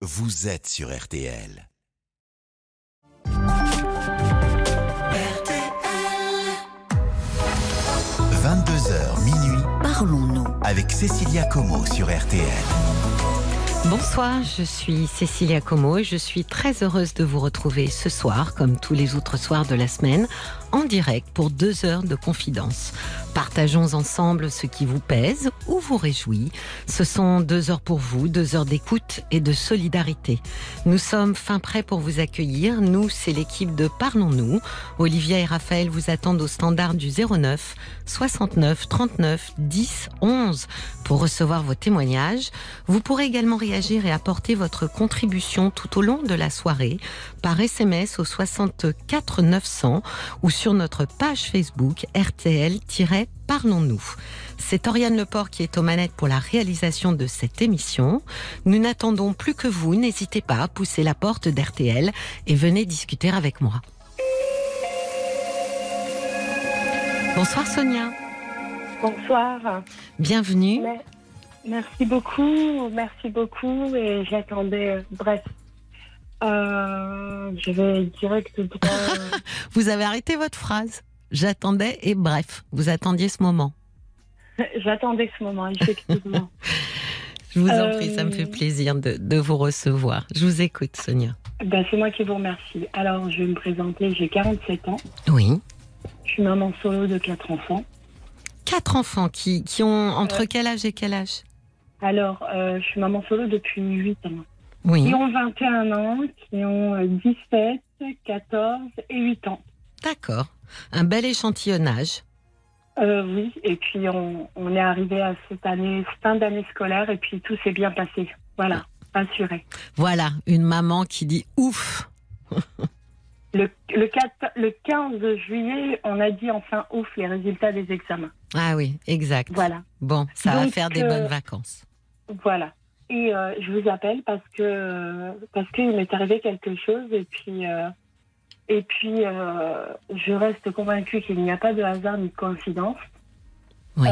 vous êtes sur RTL. 22h minuit, Parlons-nous. avec Cécilia Como sur RTL. Bonsoir, je suis Cécilia Como et je suis très heureuse de vous retrouver ce soir, comme tous les autres soirs de la semaine, en direct pour deux heures de confidence. Partageons ensemble ce qui vous pèse ou vous réjouit. Ce sont deux heures pour vous, deux heures d'écoute et de solidarité. Nous sommes fin prêts pour vous accueillir. Nous, c'est l'équipe de Parlons-nous. Olivia et Raphaël vous attendent au standard du 09 69 39 10 11 pour recevoir vos témoignages. Vous pourrez également réagir et apporter votre contribution tout au long de la soirée par SMS au 64 900 ou sur notre page Facebook RTL-Parlons-nous. C'est Oriane Leport qui est aux manettes pour la réalisation de cette émission. Nous n'attendons plus que vous. N'hésitez pas à pousser la porte d'RTL et venez discuter avec moi. Bonsoir Sonia. Bonsoir. Bienvenue. Me- Merci beaucoup, merci beaucoup. Et j'attendais, euh, bref, Euh, je vais direct droit. Vous avez arrêté votre phrase. J'attendais et bref, vous attendiez ce moment. J'attendais ce moment, effectivement. Je vous en Euh, prie, ça me fait plaisir de, de vous recevoir. Je vous écoute Sonia. ben, c'est moi qui vous remercie. Alors, je vais me présenter. J'ai 47 ans. Oui. Je suis maman solo de quatre enfants. Quatre enfants qui, qui ont entre quel âge et quel âge? Alors, euh, je suis maman solo depuis 8 ans. Oui. Qui ont 21 ans, qui ont euh, 17, 14 et 8 ans. D'accord. Un bel échantillonnage. Euh, oui, et puis on, on est arrivé à cette année, fin d'année scolaire, et puis tout s'est bien passé. Voilà, assuré. Voilà, une maman qui dit ouf. Le, le, 4 le 15 juillet, on a dit enfin ouf les résultats des examens. Ah oui, exact. Voilà, Bon, ça va faire des euh, bonnes vacances. voilà. Et euh, je vous appelle parce que parce qu'il m'est arrivé quelque chose et puis euh, et puis euh, je reste convaincue qu'il n'y a pas de hasard ni de coïncidence. Oui.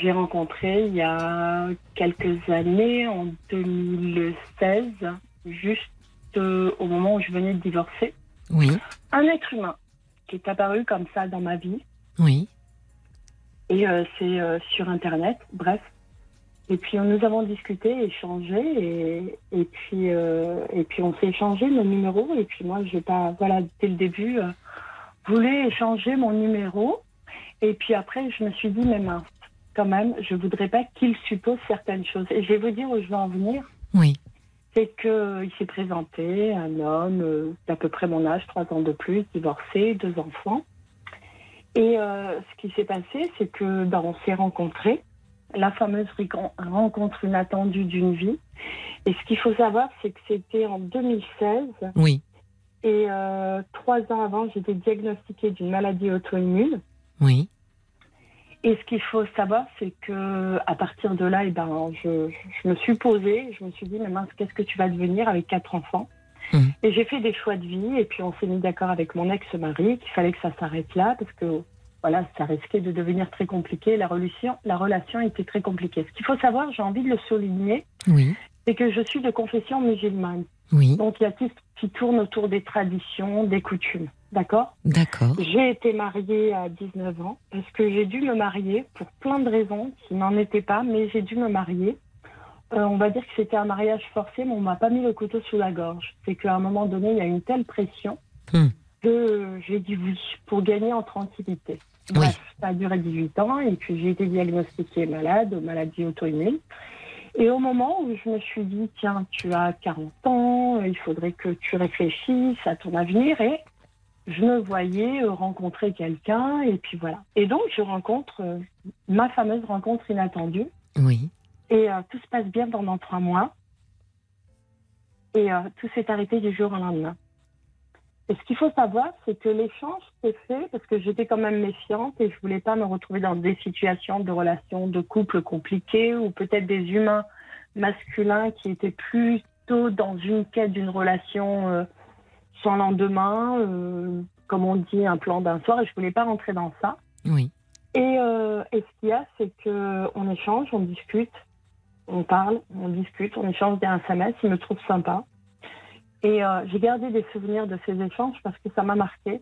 J'ai rencontré il y a quelques années, en 2016, juste au moment où je venais de divorcer, Oui. un être humain qui est apparu comme ça dans ma vie. Oui. Et c'est sur Internet, bref. Et puis euh, nous avons discuté, échangé, et, et puis euh, et puis on s'est échangé nos numéros. Et puis moi, je vais pas, voilà, dès le début, euh, voulais échanger mon numéro. Et puis après, je me suis dit, mais mince, quand même, je voudrais pas qu'il suppose certaines choses. Et je vais vous dire où je veux en venir. Oui. C'est que il s'est présenté un homme euh, d'à peu près mon âge, trois ans de plus, divorcé, deux enfants. Et euh, ce qui s'est passé, c'est que ben, on s'est rencontrés, la fameuse rencontre inattendue d'une vie. Et ce qu'il faut savoir, c'est que c'était en 2016. Oui. Et euh, trois ans avant, j'étais diagnostiquée d'une maladie auto-immune. Oui. Et ce qu'il faut savoir, c'est que à partir de là, eh ben, je, je me suis posée, je me suis dit, mais mince, qu'est-ce que tu vas devenir avec quatre enfants? Mhm. Et j'ai fait des choix de vie, et puis on s'est mis d'accord avec mon ex-mari qu'il fallait que ça s'arrête là, parce que voilà, ça risquait de devenir très compliqué. La relation, la relation était très compliquée. Ce qu'il faut savoir, j'ai envie de le souligner, Oui. c'est que je suis de confession musulmane. Oui. Donc il y a tout ce qui tourne autour des traditions, des coutumes. D'accord? D'accord. j'ai été mariée à 19 ans parce que j'ai dû me marier pour plein de raisons qui n'en étaient pas, mais j'ai dû me marier. Euh, on va dire que c'était un mariage forcé, mais on m'a pas mis le couteau sous la gorge. C'est qu'à un moment donné, il y a une telle pression Hmm. que j'ai dit oui pour gagner en tranquillité. Bref, ça a duré 18 ans et puis j'ai été diagnostiquée malade, maladie auto-immune. Et au moment où je me suis dit, tiens, tu as 40 ans, il faudrait que tu réfléchisses à ton avenir et je me voyais rencontrer quelqu'un et puis voilà. Et donc je rencontre euh, ma fameuse rencontre inattendue Oui. et euh, tout se passe bien pendant trois mois et euh, tout s'est arrêté du jour au lendemain. Et ce qu'il faut savoir, c'est que l'échange s'est fait parce que j'étais quand même méfiante et je voulais pas me retrouver dans des situations de relations de couple compliquées ou peut-être des humains masculins qui étaient plutôt dans une quête d'une relation euh, sans lendemain, euh, comme on dit, un plan d'un soir, et je voulais pas rentrer dans ça. Oui. Et, euh, et ce qu'il y a, c'est que on échange, on discute, On parle, on discute, on échange des SMS. Il me trouve sympa. Et euh, j'ai gardé des souvenirs de ces échanges parce que ça m'a marqué.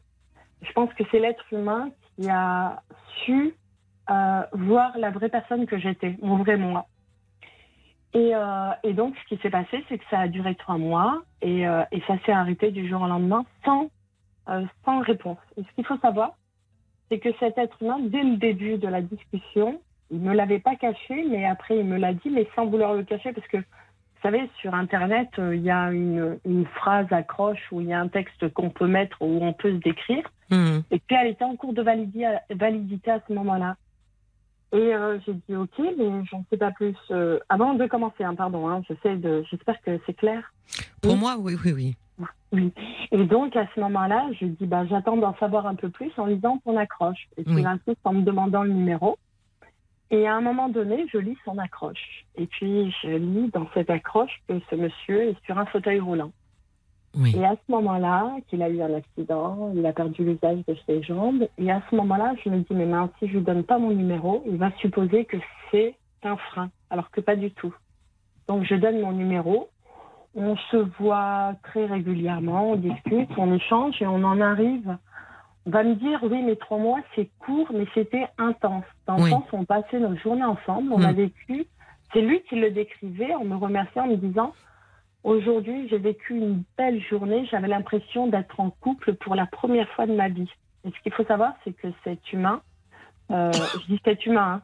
Je pense que c'est l'être humain qui a su euh, voir la vraie personne que j'étais, mon vrai moi. Et, euh, et, donc, ce qui s'est passé, c'est que ça a duré trois mois et, et ça s'est arrêté du jour au lendemain sans, sans réponse. Et ce qu'il faut savoir, c'est que cet être humain, dès le début de la discussion, il ne me l'avait pas caché, mais après, il me l'a dit, mais sans vouloir le cacher, parce que, vous savez, sur Internet, euh, il y a une, une, phrase accroche où il y a un texte qu'on peut mettre, où on peut se décrire. Mmh. Et puis, elle était en cours de validité, à ce moment-là. Et euh, j'ai dit ok, mais j'en sais pas plus. Euh, avant de commencer, hein, pardon, hein, j'essaie de, j'espère que c'est clair. Pour oui. moi, oui, oui, oui. Oui. Et donc à ce moment-là, je dis bah j'attends d'en savoir un peu plus en lisant ton accroche. Et puis oui. insiste en me demandant le numéro. Et à un moment donné, je lis son accroche. Et puis je lis dans cette accroche que ce monsieur est sur un fauteuil roulant. Oui. Et à ce moment-là, qu'il a eu un accident, il a perdu l'usage de ses jambes. Et à ce moment-là, je me dis, mais mince, si je lui donne pas mon numéro, il va supposer que c'est un frein, alors que pas du tout. Donc je donne mon numéro. On se voit très régulièrement, on discute, on échange et on en arrive. Va me dire, oui, mais trois mois, c'est court, mais c'était intense. Dans le Oui. sens on passait nos journées ensemble, on Mm. a vécu. C'est lui qui le décrivait en me remerciant, en me disant, Aujourd'hui, j'ai vécu une belle journée. J'avais l'impression d'être en couple pour la première fois de ma vie. Et ce qu'il faut savoir, c'est que cet humain, euh, je dis cet humain,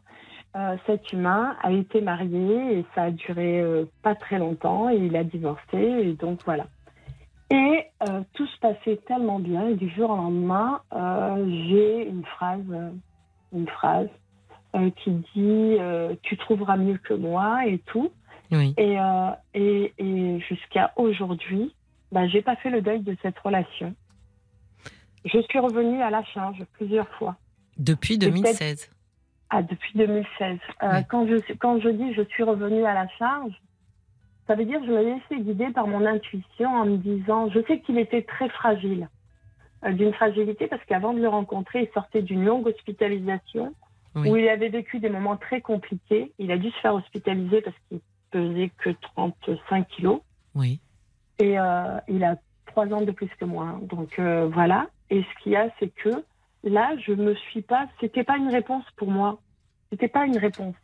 hein, euh, cet humain a été marié et ça a duré euh, pas très longtemps et il a divorcé et donc voilà. Et euh, tout se passait tellement bien et du jour au lendemain, euh, j'ai une phrase, euh, une phrase qui dit tu trouveras mieux que moi et tout. Oui. Et, et, et jusqu'à aujourd'hui, bah, j'ai pas fait le deuil de cette relation. Je suis revenue à la charge plusieurs fois. Depuis peut-être- 2016. Ah, depuis 2016. Euh, Oui. quand, je, quand je dis je suis revenue à la charge, ça veut dire que je me laissais guider par mon intuition en me disant, je sais qu'il était très fragile, euh, d'une fragilité parce qu'avant de le rencontrer, il sortait d'une longue hospitalisation Oui. où il avait vécu des moments très compliqués. Il a dû se faire hospitaliser parce qu'il pesait que 35 kilos. Oui. Et euh, il a trois ans de plus que moi. hein. Donc euh, voilà. Et ce qu'il y a, c'est que là, je me suis pas. C'était pas une réponse pour moi. C'était pas une réponse.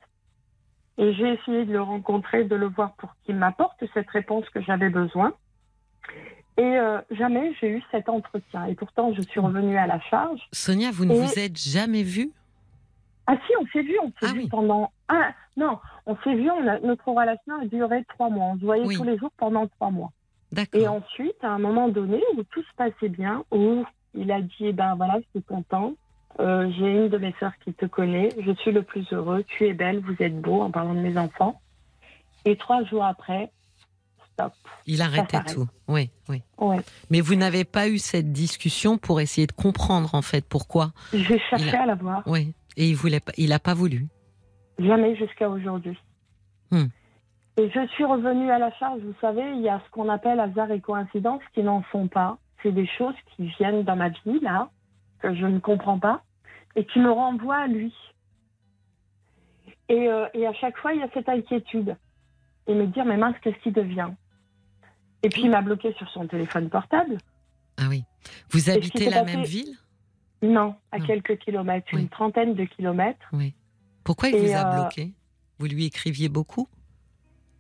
Et j'ai essayé de le rencontrer, de le voir pour qu'il m'apporte cette réponse que j'avais besoin. Et euh, jamais j'ai eu cet entretien. Et pourtant, je suis revenue à la charge. Sonia, vous ne Et- vous êtes jamais vue? Ah si, on s'est vu, on s'est Ah vu oui. pendant. Ah non, on s'est vu. On a... Notre relation a duré trois mois. On se voyait Oui. tous les jours pendant trois mois. Et D'accord. ensuite, à un moment donné où tout se passait bien, où il a dit, eh ben voilà, je suis content, euh, j'ai une de mes sœurs qui te connaît, je suis le plus heureux, tu es belle, vous êtes beau, en parlant de mes enfants. Et trois jours après, stop. Il arrêtait tout. Oui, oui. Ouais. Mais vous n'avez pas eu cette discussion pour essayer de comprendre en fait pourquoi. J'ai cherché a- à la voir, Oui. Et il voulait pas. Il a pas voulu. jamais jusqu'à aujourd'hui. Hmm. Et je suis revenue à la charge, vous savez, il y a ce qu'on appelle hasard et coïncidence qui n'en sont pas. C'est des choses qui viennent dans ma vie, là, je ne comprends pas, et qui me renvoient à lui. Et, euh, et à chaque fois, il y a cette inquiétude. Et me dire, mais mince, qu'est-ce qui devient? Et puis, il m'a bloqué sur son téléphone portable. Ah oui. Vous habitez la passé- même ville? Non, à Non. quelques kilomètres, Oui. une trentaine de kilomètres. Oui. Pourquoi il Et, vous a euh, bloqué? Vous lui écriviez beaucoup?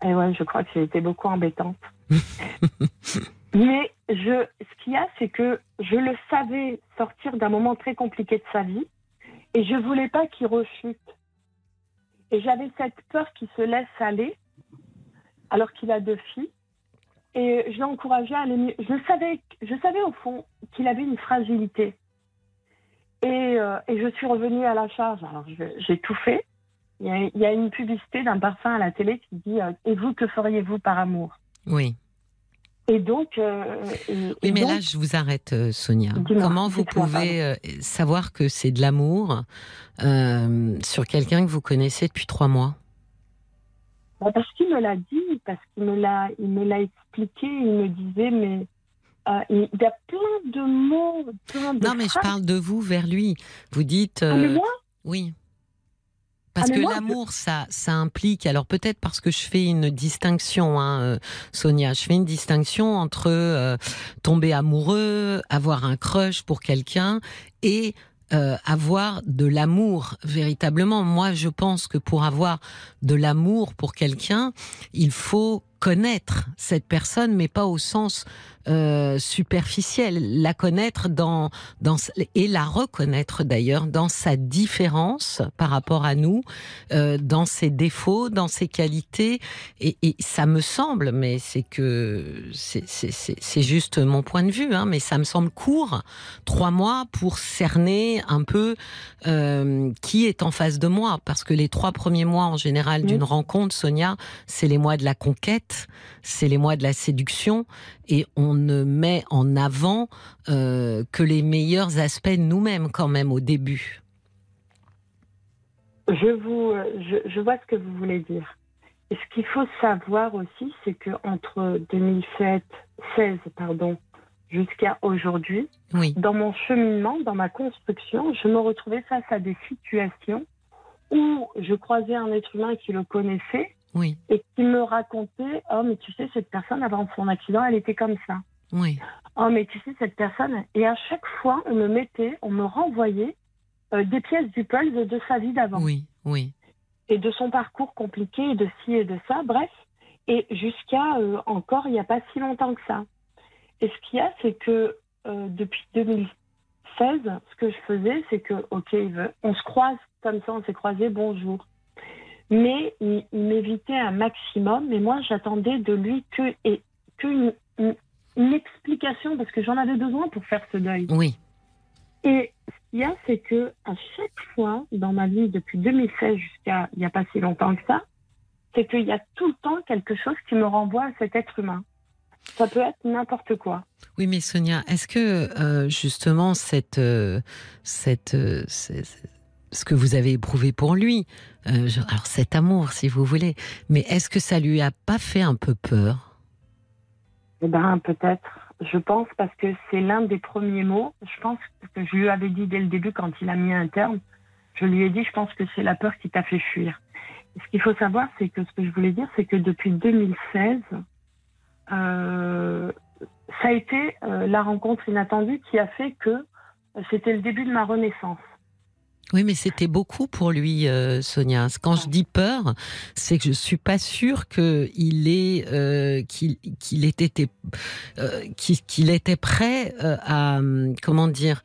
Et ouais, je crois que j'ai été beaucoup embêtante. Mais je, ce qu'il y a, c'est que je le savais sortir d'un moment très compliqué de sa vie et je voulais pas qu'il rechute. Et j'avais cette peur qu'il se laisse aller alors qu'il a deux filles. Et je l'ai encouragé à aller mieux. Je savais, je savais au fond qu'il avait une fragilité. Et, euh, et je suis revenue à la charge. Alors j'ai tout fait. Il y, a, il y a une publicité d'un parfum à la télé qui dit euh, Et vous, que feriez-vous par amour? Oui. Et donc. euh, et- Oui, et mais donc, là, je vous arrête, euh, Sonia. Comment vous pouvez euh, savoir que c'est de l'amour euh, sur quelqu'un que vous connaissez depuis trois mois? Bah, parce qu'il me l'a dit, parce qu'il me l'a, il me l'a expliqué, il me disait, mais euh, il y a plein de mots, plein de Non, mais je parle de vous vers lui. Vous dites. Ah, mais moi, oui. Parce Ah, mais que l'amour, ça, ça implique. Alors peut-être parce que je fais une distinction, hein, euh, Sonia. Je fais une distinction entre euh, tomber amoureux, avoir un crush pour quelqu'un et euh, avoir de l'amour véritablement. Moi, je pense que pour avoir de l'amour pour quelqu'un, il faut connaître cette personne, mais pas au sens euh, superficiel. La connaître dans, dans et la reconnaître d'ailleurs dans sa différence par rapport à nous, euh, dans ses défauts, dans ses qualités. Et, et ça me semble, mais c'est que c'est- c'est c'est- c'est juste mon point de vue, hein, mais ça me semble court, trois mois pour cerner un peu euh, qui est en face de moi, parce que les trois premiers mois en général Mhm. d'une rencontre, Sonia, c'est les mois de la conquête, c'est les mois de la séduction, et on ne met en avant euh, que les meilleurs aspects nous-mêmes quand même au début. Je vous, euh, je, je vois ce que vous voulez dire. Et ce qu'il faut savoir aussi, c'est que entre 2007, 16, pardon, jusqu'à aujourd'hui, Oui, dans mon cheminement, dans ma construction, je me retrouvais face à des situations où je croisais un être humain qui le connaissait oui, et qui me racontait Oh, mais tu sais, cette personne, avant son accident, elle était comme ça. oui, Oh, mais tu sais, cette personne. Et à chaque fois, on me mettait, on me renvoyait euh, des pièces du puzzle de sa vie d'avant oui, oui, et de son parcours compliqué et de ci et de ça, bref. Et jusqu'à euh, encore, il n'y a pas si longtemps que ça. Et ce qu'il y a, c'est que euh, depuis 2016, ce que je faisais, c'est que, OK, on se croise comme ça, on s'est croisés, bonjour. Mais il, il m'évitait un maximum, mais moi, j'attendais de lui que, et, que une, une- une explication, parce que j'en avais besoin pour faire ce deuil. oui, Et ce qu'il y a, c'est que à chaque fois dans ma vie, depuis 2016 jusqu'à il n'y a pas si longtemps que ça, c'est qu'il y a tout le temps quelque chose qui me renvoie à cet être humain. Ça peut être n'importe quoi. Oui, mais Sonia, est-ce que euh, justement cette, euh, cette, euh, ce que vous avez éprouvé pour lui, euh, alors cet amour, si vous voulez, mais est-ce que ça lui a pas fait un peu peur? Eh ben peut-être. Je pense parce que c'est l'un des premiers mots. Je pense que je lui avais dit dès le début quand il a mis un terme. Je lui ai dit, je pense que c'est la peur qui t'a fait fuir. Ce qu'il faut savoir, c'est que ce que je voulais dire, c'est que depuis 2016, euh, ça a été euh, la rencontre inattendue qui a fait que c'était le début de ma renaissance. Oui, mais c'était beaucoup pour lui, euh, Sonia. Quand je dis peur, c'est que je suis pas sûre euh, qu'il qu'il était euh, qu'il était prêt à comment dire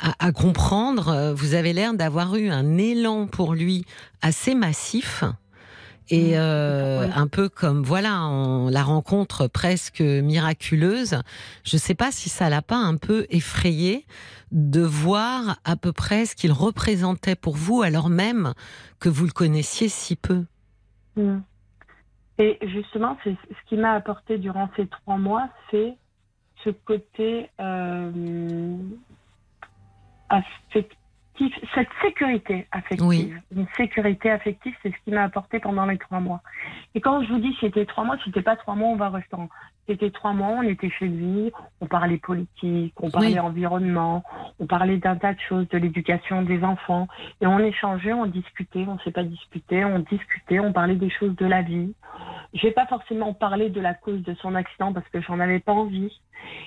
à, comprendre. Vous avez l'air d'avoir eu un élan pour lui assez massif. Et Mmh, euh, ouais. un peu comme voilà on, la rencontre presque miraculeuse. Je sais pas si ça l'a pas un peu effrayé de voir à peu près ce qu'il représentait pour vous, alors même que vous le connaissiez si peu. Mm. Et justement, c'est ce qui m'a apporté durant ces trois mois, c'est ce côté euh, affectif, cette sécurité affective. Oui. Une sécurité affective, c'est ce qui m'a apporté pendant les trois mois. Et quand je vous dis c'était trois mois, c'était pas trois mois, on va au restaurant. C'était trois mois, on était chez lui, on parlait politique, on parlait Oui. environnement, on parlait d'un tas de choses, de l'éducation des enfants. Et on échangeait, on discutait, on ne s'est pas discuté, on discutait, on parlait des choses de la vie. J'ai pas forcément parlé de la cause de son accident parce que j'en avais pas envie.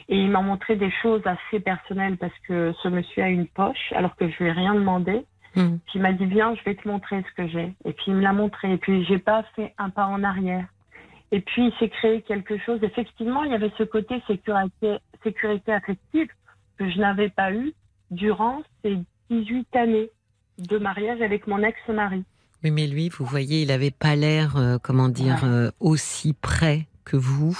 Et il m'a montré des choses assez personnelles parce que ce monsieur a une poche alors que je lui ai rien demandé. Hmm. Puis il m'a dit viens, je vais te montrer ce que j'ai. Et puis il me l'a montré. Et puis j'ai pas fait un pas en arrière. Et puis il s'est créé quelque chose. Effectivement, il y avait ce côté sécurité, sécurité affective que je n'avais pas eu durant ces 18 années de mariage avec mon ex-mari. Oui, mais lui, vous voyez, il n'avait pas l'air, euh, comment dire, Ouais. euh, aussi prêt que vous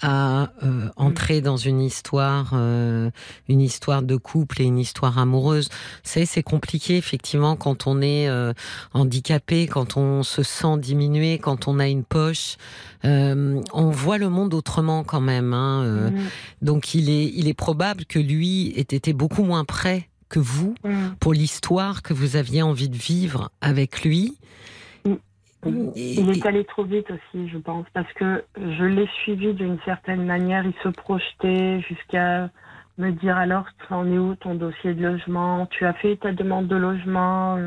à euh, entrer dans une histoire, euh, une histoire de couple et une histoire amoureuse. Vous savez, c'est compliqué effectivement quand on est euh, handicapé, quand on se sent diminué, quand on a une poche. On voit le monde autrement quand même. Hein. Mm. Donc il est, il est probable que lui ait été beaucoup moins prêt que vous Mm. pour l'histoire que vous aviez envie de vivre avec lui. Et- Il est allé trop vite aussi, je pense, parce que je l'ai suivi d'une certaine manière. Il se projetait jusqu'à me dire alors, tu en es où ton dossier de logement? Tu as fait ta demande de logement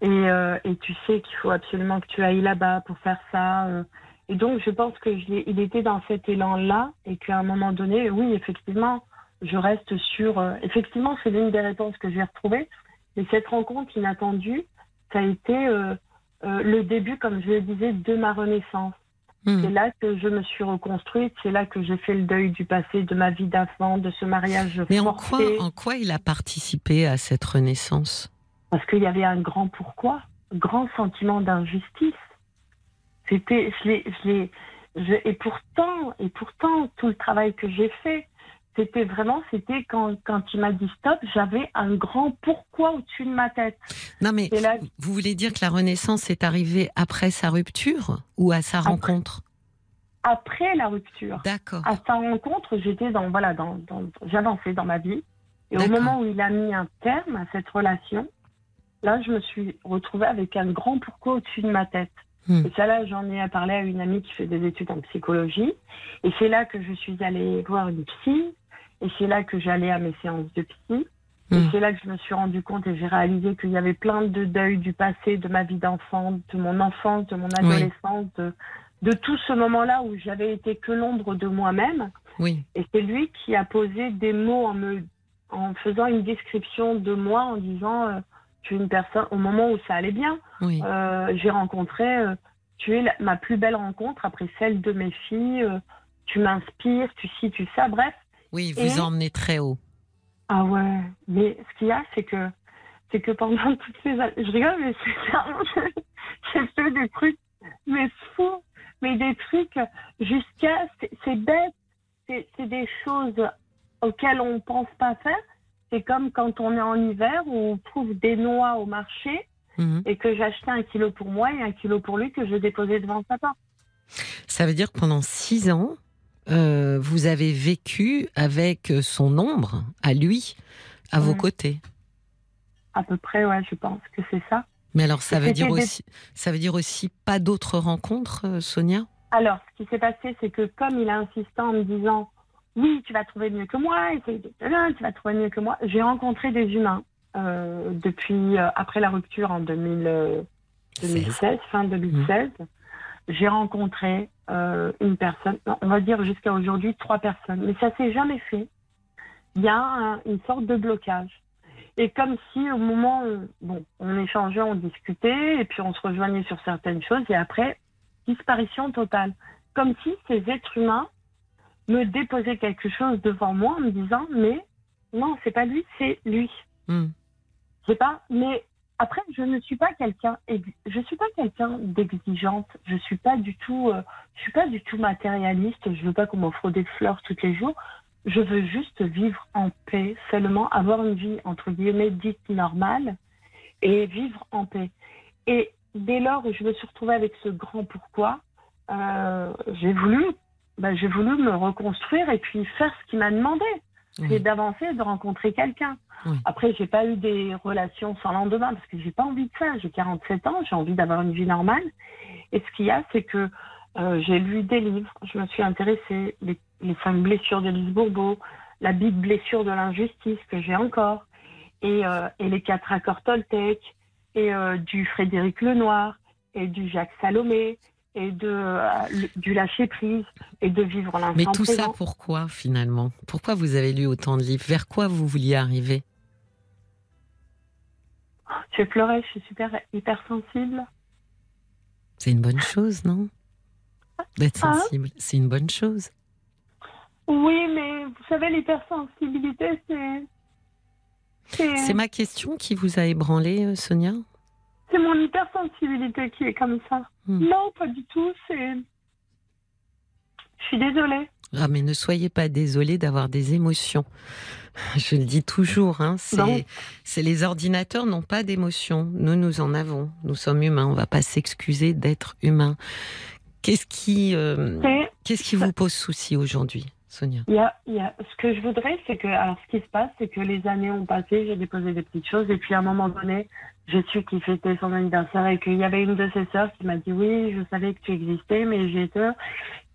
Et, euh, et tu sais qu'il faut absolument que tu ailles là-bas pour faire ça. euh. Et donc, je pense que je l'ai- il était dans cet élan-là et qu'à un moment donné, oui, effectivement, je reste sur. euh, effectivement, c'est l'une des réponses que j'ai retrouvées. Mais cette rencontre inattendue, ça a été euh, euh, le début, comme je le disais, de ma renaissance. Hmm. C'est là que je me suis reconstruite, c'est là que j'ai fait le deuil du passé, de ma vie d'enfant, de ce mariage Mais en quoi, en quoi il a participé à cette renaissance? Parce qu'il y avait un grand pourquoi, un grand sentiment d'injustice. C'était, je l'ai, je l'ai, je- et pourtant, et pourtant, tout le travail que j'ai fait, c'était vraiment, c'était quand, quand il m'a dit stop, j'avais un grand pourquoi au-dessus de ma tête. Non, mais là, vous voulez dire que la renaissance est arrivée après sa rupture ou à sa Après. rencontre? Après la rupture, D'accord. à sa rencontre, j'étais dans, voilà, dans, dans, j'avançais dans ma vie. Et au moment où il a mis un terme à cette relation, là, je me suis retrouvée avec un grand pourquoi au-dessus de ma tête. Hmm. Et ça, là, j'en ai parlé à une amie qui fait des études en psychologie. Et c'est là que je suis allée voir une psy. Et c'est là que j'allais à mes séances de psy. Et Hmm. c'est là que je me suis rendu compte et j'ai réalisé qu'il y avait plein de deuils du passé, de ma vie d'enfant, de mon enfance, de mon adolescence, de, de tout ce moment-là où j'avais été que l'ombre de moi-même. Oui. Et c'est lui qui a posé des mots en me, en faisant une description de moi, en disant, euh, tu es une personne, au moment où ça allait bien, Oui. euh, j'ai rencontré, euh, tu es la- ma plus belle rencontre après celle de mes filles, tu m'inspires, tu ci, tu ça, bref. Oui, et- vous emmenez très haut. Ah ouais, mais ce qu'il y a, c'est que, c'est que pendant toutes ces années, je rigole, mais c'est vraiment, j'ai fait des trucs, mais fous, mais des trucs jusqu'à, c'est bête, c'est des choses auxquelles on pense pas faire. C'est comme quand on est en hiver où on trouve des noix au marché Mhm. et que j'achetais un kilo pour moi et un kilo pour lui que je déposais devant sa porte. Ça veut dire que pendant six ans, euh, vous avez vécu avec son ombre à lui, à vos côtés. À peu près, ouais, je pense que c'est ça. Mais alors, ça veut dire aussi, ça veut dire aussi pas d'autres rencontres, euh, Sonia? Alors, ce qui s'est passé, c'est que comme il a insisté en me disant oui, tu vas trouver mieux que moi, tu vas trouver mieux que moi, j'ai rencontré des humains euh, depuis euh, après la rupture en 2000, euh, 2016, fin 2016. J'ai rencontré euh, une personne, on va dire jusqu'à aujourd'hui trois personnes, mais ça s'est jamais fait. Il y a un- une sorte de blocage. Et comme si au moment où bon, on échangeait, on discutait, et puis on se rejoignait sur certaines choses, et après, disparition totale. Comme si ces êtres humains me déposaient quelque chose devant moi en me disant mais non, c'est pas lui, c'est lui. Je sais pas, mais après je ne suis pas quelqu'un je suis pas quelqu'un d'exigeante, je suis pas du tout euh, je suis pas du tout matérialiste, je veux pas qu'on m'offre des fleurs tous les jours. Je veux juste vivre en paix, seulement avoir une vie entre guillemets dite normale et vivre en paix. Et dès lors je me suis retrouvée avec ce grand pourquoi, euh, j'ai voulu, bah, j'ai voulu me reconstruire et puis faire ce qu'il m'a demandé, c'est Oui. d'avancer, de rencontrer quelqu'un. Oui. Après, j'ai pas eu des relations sans lendemain parce que j'ai pas envie de ça. J'ai 47 ans, j'ai envie d'avoir une vie normale. Et ce qu'il y a, c'est que euh, j'ai lu des livres, je me suis intéressée, les, les cinq blessures de Lise Bourbeau, la big blessure de l'injustice que j'ai encore, et, euh, et les quatre accords Toltec, et euh, du Frédéric Lenoir, et du Jacques Salomé, et de, euh, du lâcher prise, et de vivre l'instant Mais tout ça, pourquoi finalement? Pourquoi vous avez lu autant de livres? Vers quoi vous vouliez arriver? Je pleurer, je suis super hypersensible. C'est une bonne chose, non? D'être Ah. sensible, c'est une bonne chose. Oui, mais vous savez, l'hypersensibilité, c'est. C'est C'est ma question qui vous a ébranlé, euh, Sonia? C'est mon hypersensibilité qui est comme ça. Hmm. Non, pas du tout, c'est. Je suis désolée. Ah, mais ne soyez pas désolée d'avoir des émotions. Je le dis toujours, hein, c'est, les ordinateurs n'ont pas d'émotions. Nous, nous en avons. Nous sommes humains. On va pas s'excuser d'être humains. Qu'est-ce qui, euh, qu'est-ce qui vous pose souci aujourd'hui, Sonia? A, y a... Ce que je voudrais, c'est que. Alors, ce qui se passe, c'est que les années ont passé, j'ai déposé des petites choses, et puis à un moment donné, j'ai su qu'il fêtait son anniversaire et qu'il y avait une de ses sœurs qui m'a dit Oui, je savais que tu existais, mais j'ai peur.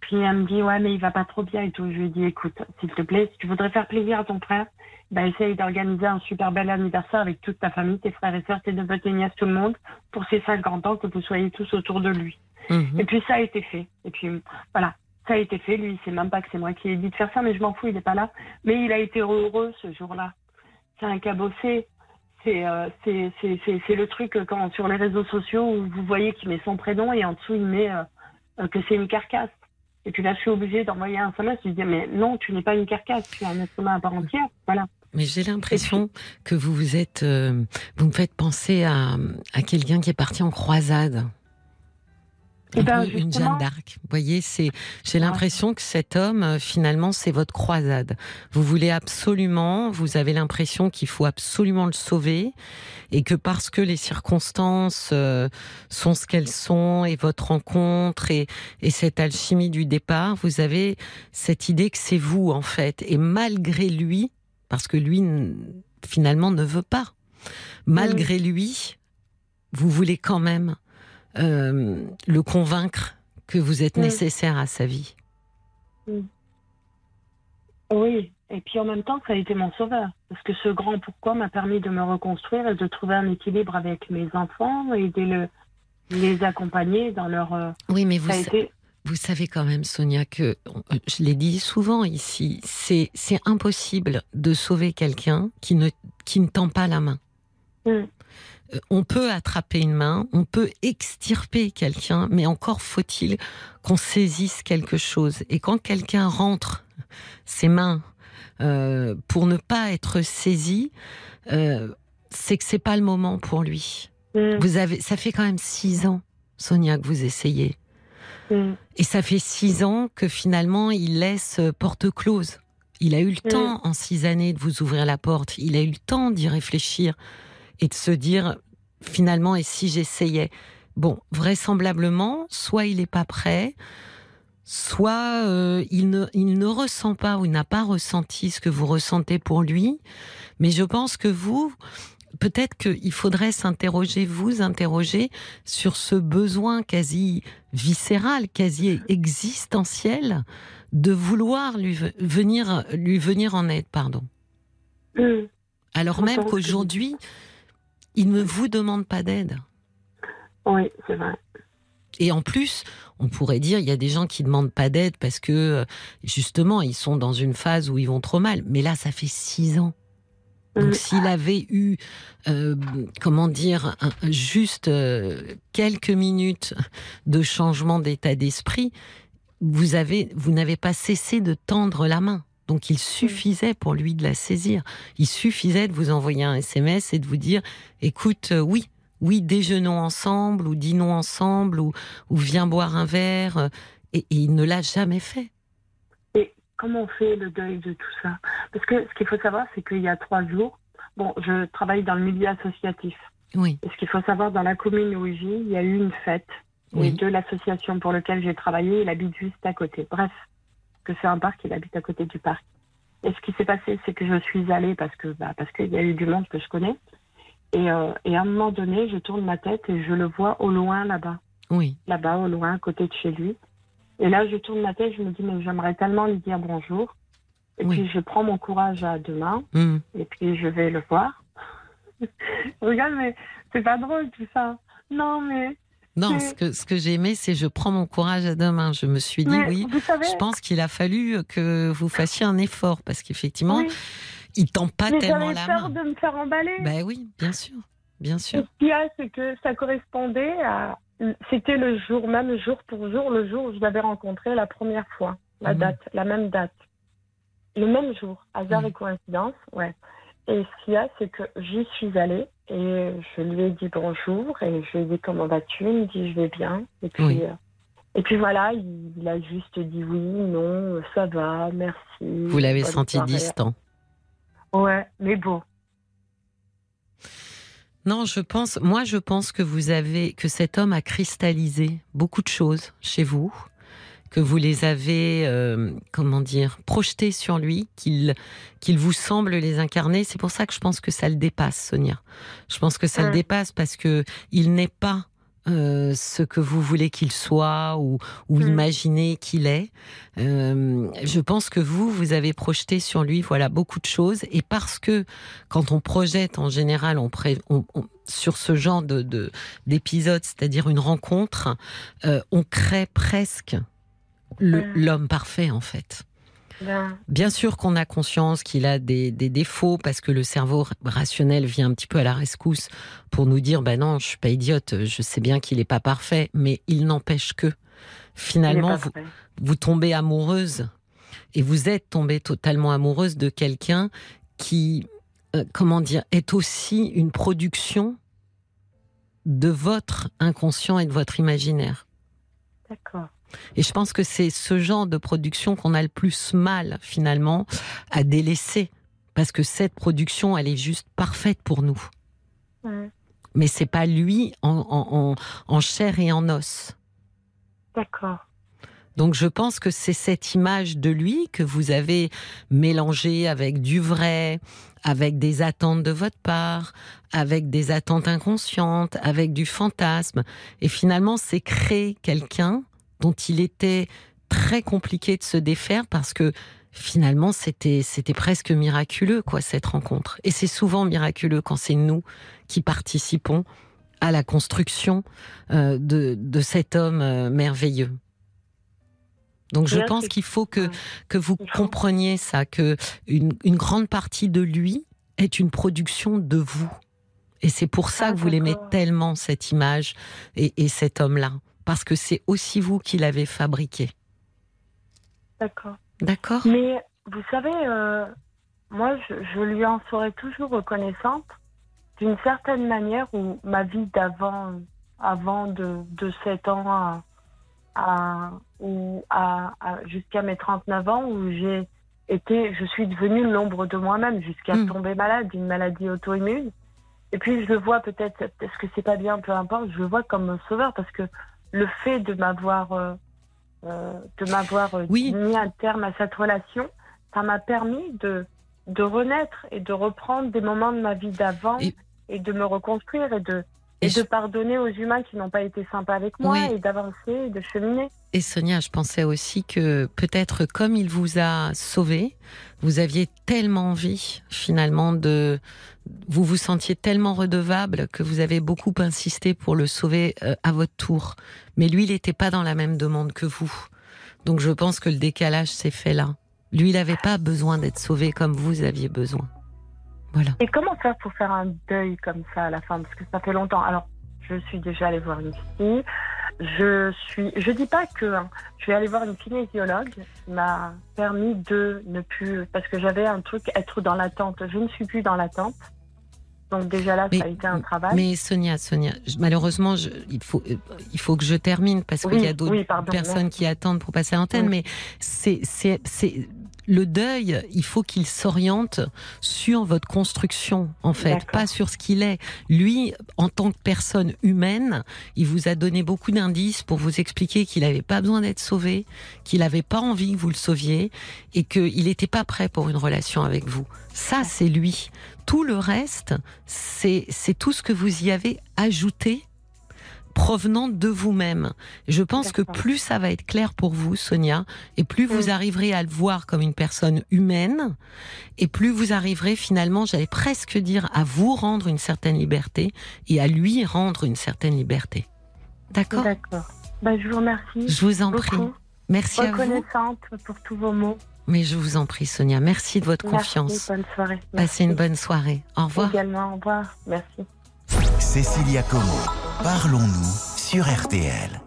Puis elle me dit Ouais, mais il va pas trop bien et tout. Je lui ai dit Écoute, s'il te plaît, si tu voudrais faire plaisir à ton frère, bah, essaye d'organiser un super bel anniversaire avec toute ta famille, tes frères et sœurs, tes neveux, tes nièces, tout le monde, pour ses 50 ans, que vous soyez tous autour de lui. Mhm. Et puis ça a été fait. Et puis voilà, ça a été fait. Lui, il sait même pas que c'est moi qui ai dit de faire ça, mais je m'en fous, il n'est pas là. Mais il a été heureux ce jour-là. C'est un cabossé. C'est euh, c'est le truc quand sur les réseaux sociaux où vous voyez qu'il met son prénom et en dessous il met euh, euh, que c'est une carcasse. Et puis là, je suis obligée d'envoyer un SMS. Je lui dis mais non, tu n'es pas une carcasse, tu es un être humain à part entière. Voilà. Mais j'ai l'impression que vous vous êtes, euh, vous me faites penser à, à quelqu'un qui est parti en croisade. Eh ben, une Jeanne d'Arc. Vous voyez, c'est, j'ai l'impression que cet homme, euh, finalement, c'est votre croisade. Vous voulez absolument, vous avez l'impression qu'il faut absolument le sauver et que parce que les circonstances euh, sont ce qu'elles sont et votre rencontre et, et cette alchimie du départ, vous avez cette idée que c'est vous, en fait. Et malgré lui, parce que lui, finalement, ne veut pas, malgré lui, vous voulez quand même euh, le convaincre que vous êtes Mm. nécessaire à sa vie. Oui. Et puis en même temps, ça a été mon sauveur. Parce que ce grand pourquoi m'a permis de me reconstruire et de trouver un équilibre avec mes enfants et de le- les accompagner dans leur. euh, Oui, mais vous, sa- été. vous savez quand même, Sonia, que je l'ai dit souvent ici, c'est c'est impossible de sauver quelqu'un qui ne, qui ne tend pas la main. Mm. Euh, On peut attraper une main, on peut extirper quelqu'un, mais encore faut-il qu'on saisisse quelque chose. Et quand quelqu'un rentre ses mains euh, pour ne pas être saisi, euh, c'est que c'est pas le moment pour lui. Mm, Vous avez, ça fait quand même six ans, Sonia, que vous essayez. mm, Et ça fait six ans que finalement, il laisse porte close. Il a eu le Mm. temps en six années de vous ouvrir la porte. Il a eu le temps d'y réfléchir et de se dire, finalement, et si j'essayais? Bon, vraisemblablement, soit il n'est pas prêt, soit euh, il, ne, il ne ressent pas ou il n'a pas ressenti ce que vous ressentez pour lui. Mais je pense que vous, peut-être qu'il faudrait s'interroger, vous interroger sur ce besoin quasi viscéral, quasi existentiel de vouloir lui ve- venir, lui venir en aide, pardon. mm. Alors même que qu'aujourd'hui, il ne vous demande pas d'aide. Oui, c'est vrai. Et en plus, on pourrait dire, il y a des gens qui demandent pas d'aide parce que, euh, justement, ils sont dans une phase où ils vont trop mal. Mais là, ça fait six ans. Donc, Mm. s'il avait eu, euh, comment dire, un- juste euh, quelques minutes de changement d'état d'esprit, vous avez, vous n'avez pas cessé de tendre la main. Donc, il suffisait pour lui de la saisir. Il suffisait de vous envoyer un SMS et de vous dire, écoute, euh, oui, oui, déjeunons ensemble ou dînons ensemble ou, ou viens boire un verre. Et, et il ne l'a jamais fait. Et comment on fait le deuil de tout ça? Parce que ce qu'il faut savoir, c'est qu'il y a trois jours, bon, je travaille dans le milieu associatif. Oui, Et ce qu'il faut savoir, dans la commune où je vis, il y a eu une fête. Et de l'association pour laquelle j'ai travaillé, il habite juste à côté. Bref, que c'est un parc, il habite à côté du parc. Et ce qui s'est passé, c'est que je suis allée parce que bah, parce qu'il y a eu du monde que je connais. Et, euh, et à un moment donné, je tourne ma tête et je le vois au loin là-bas, oui. là-bas au loin, à côté de chez lui. Et là, je tourne ma tête, je me dis mais j'aimerais tellement lui dire bonjour. Et Oui. puis je prends mon courage à deux mains Hum. et puis je vais le voir. Regarde, mais c'est pas drôle tout ça. Non, mais Non, ce que, ce que j'ai aimé, c'est je prends mon courage à deux mains. Je me suis dit, mais oui, savez, je pense qu'il a fallu que vous fassiez un effort parce qu'effectivement, oui, il tend pas mais tellement la peur main. de me faire emballer. Ben oui, bien sûr, bien sûr. ce qu'il y a, c'est que ça correspondait à. C'était le jour, même jour pour jour, le jour où je l'avais rencontré la première fois. La Mhm. date, la même date. Le même jour. Hasard Mhm. et coïncidence, ouais. Et ce qu'il y a, c'est que j'y suis allée et je lui ai dit bonjour et je lui ai dit comment vas-tu? Il me dit je vais bien. Et puis, Oui. euh, et puis voilà, il, il a juste dit oui, non, ça va, merci. Vous l'avez senti soirée. distant. Ouais, mais bon. Non, je pense, moi, je pense que vous avez, que cet homme a cristallisé beaucoup de choses chez vous, que vous les avez, euh, comment dire, projetées sur lui, qu'il qu'il vous semble les incarner. C'est pour ça que je pense que ça le dépasse, Sonia. Je pense que ça le dépasse parce que il n'est pas euh, ce que vous voulez qu'il soit ou, ou Mm. imaginez qu'il est. Euh, je pense que vous, vous avez projeté sur lui, voilà, beaucoup de choses. Et parce que quand on projette en général, on, pré- on- on- sur ce genre de de- d'épisode, c'est-à-dire une rencontre, euh, on crée presque. L'homme parfait en fait. Ben, Bien sûr qu'on a conscience qu'il a des, des défauts parce que le cerveau rationnel vient un petit peu à la rescousse pour nous dire ben non, je suis pas idiote, je sais bien qu'il est pas parfait, mais il n'empêche que finalement vous tombez amoureuse et vous êtes tombée totalement amoureuse de quelqu'un qui, euh, comment dire, est aussi une production de votre inconscient et de votre imaginaire. D'accord. Et je pense que c'est ce genre de production qu'on a le plus mal, finalement, à délaisser. Parce que cette production, elle est juste parfaite pour nous. Mais c'est pas lui en, en, en, en chair et en os. D'accord. Donc je pense que c'est cette image de lui que vous avez mélangée avec du vrai, avec des attentes de votre part, avec des attentes inconscientes, avec du fantasme. Et finalement, c'est créer quelqu'un dont il était très compliqué de se défaire parce que finalement, c'était, c'était presque miraculeux, quoi, cette rencontre. Et c'est souvent miraculeux quand c'est nous qui participons à la construction euh, de, de cet homme euh, merveilleux. Donc je pense qu'il faut que, que vous compreniez ça, que une, une grande partie de lui est une production de vous. Et c'est pour ça Ah, que vous l'aimez tellement, cette image et, et cet homme-là. Parce que c'est aussi vous qui l'avez fabriqué. D'accord. D'accord? Mais vous savez, euh, moi, je, je lui en serai toujours reconnaissante d'une certaine manière où ma vie d'avant, avant de, de 7 ans à, à- ou à, à- jusqu'à mes 39 ans, où j'ai été, je suis devenue l'ombre de moi-même jusqu'à Mm. tomber malade d'une maladie auto-immune. Et puis je le vois peut-être, est-ce que c'est pas bien, peu importe, je le vois comme un sauveur parce que le fait de m'avoir euh, euh, de m'avoir euh, Oui. mis un terme à cette relation, ça m'a permis de de renaître et de reprendre des moments de ma vie d'avant Et- et, de me reconstruire et de Et de pardonner aux humains qui n'ont pas été sympas avec moi Oui. et d'avancer et de cheminer. Et Sonia, je pensais aussi que peut-être comme il vous a sauvé, vous aviez tellement envie finalement de... Vous vous sentiez tellement redevable que vous avez beaucoup insisté pour le sauver euh, à votre tour. Mais lui, il n'était pas dans la même demande que vous. Donc je pense que le décalage s'est fait là. Lui, il n'avait pas besoin d'être sauvé comme vous aviez besoin. Voilà. Et comment faire pour faire un deuil comme ça à la fin? Parce que ça fait longtemps. Alors, je suis déjà allée voir une psy. Je suis, je dis pas que, hein. je vais aller voir une kinésiologue qui m'a permis de ne plus, parce que j'avais un truc, être dans l'attente. Je ne suis plus dans l'attente. Donc déjà là, Mais- ça a été un travail. Mais Sonia, Sonia, je- malheureusement, je- il, faut, euh, il faut que je termine parce qu'il y a d'autres oui, personnes qui attendent pour passer à l'antenne. Mais c'est, c'est le deuil. Il faut qu'il s'oriente sur votre construction, en fait, pas sur ce qu'il est. Lui, en tant que personne humaine, il vous a donné beaucoup d'indices pour vous expliquer qu'il n'avait pas besoin d'être sauvé, qu'il n'avait pas envie que vous le sauviez et qu'il n'était pas prêt pour une relation avec vous. Ça, c'est lui. Tout le reste, c'est tout ce que vous y avez ajouté provenant de vous-même. Je pense que plus ça va être clair pour vous, Sonia, et plus vous arriverez à le voir comme une personne humaine, et plus vous arriverez finalement, j'allais presque dire, à vous rendre une certaine liberté et à lui rendre une certaine liberté. D'accord? D'accord. Ben, je vous remercie. Je vous en prie. Merci à vous. Reconnaissante pour tous vos mots. Mais je vous en prie, Sonia. Merci de votre Merci, confiance. bonne soirée. Passez une bonne soirée. Au revoir. Également, au revoir. Merci. Cécilia Como, parlons-nous sur RTL.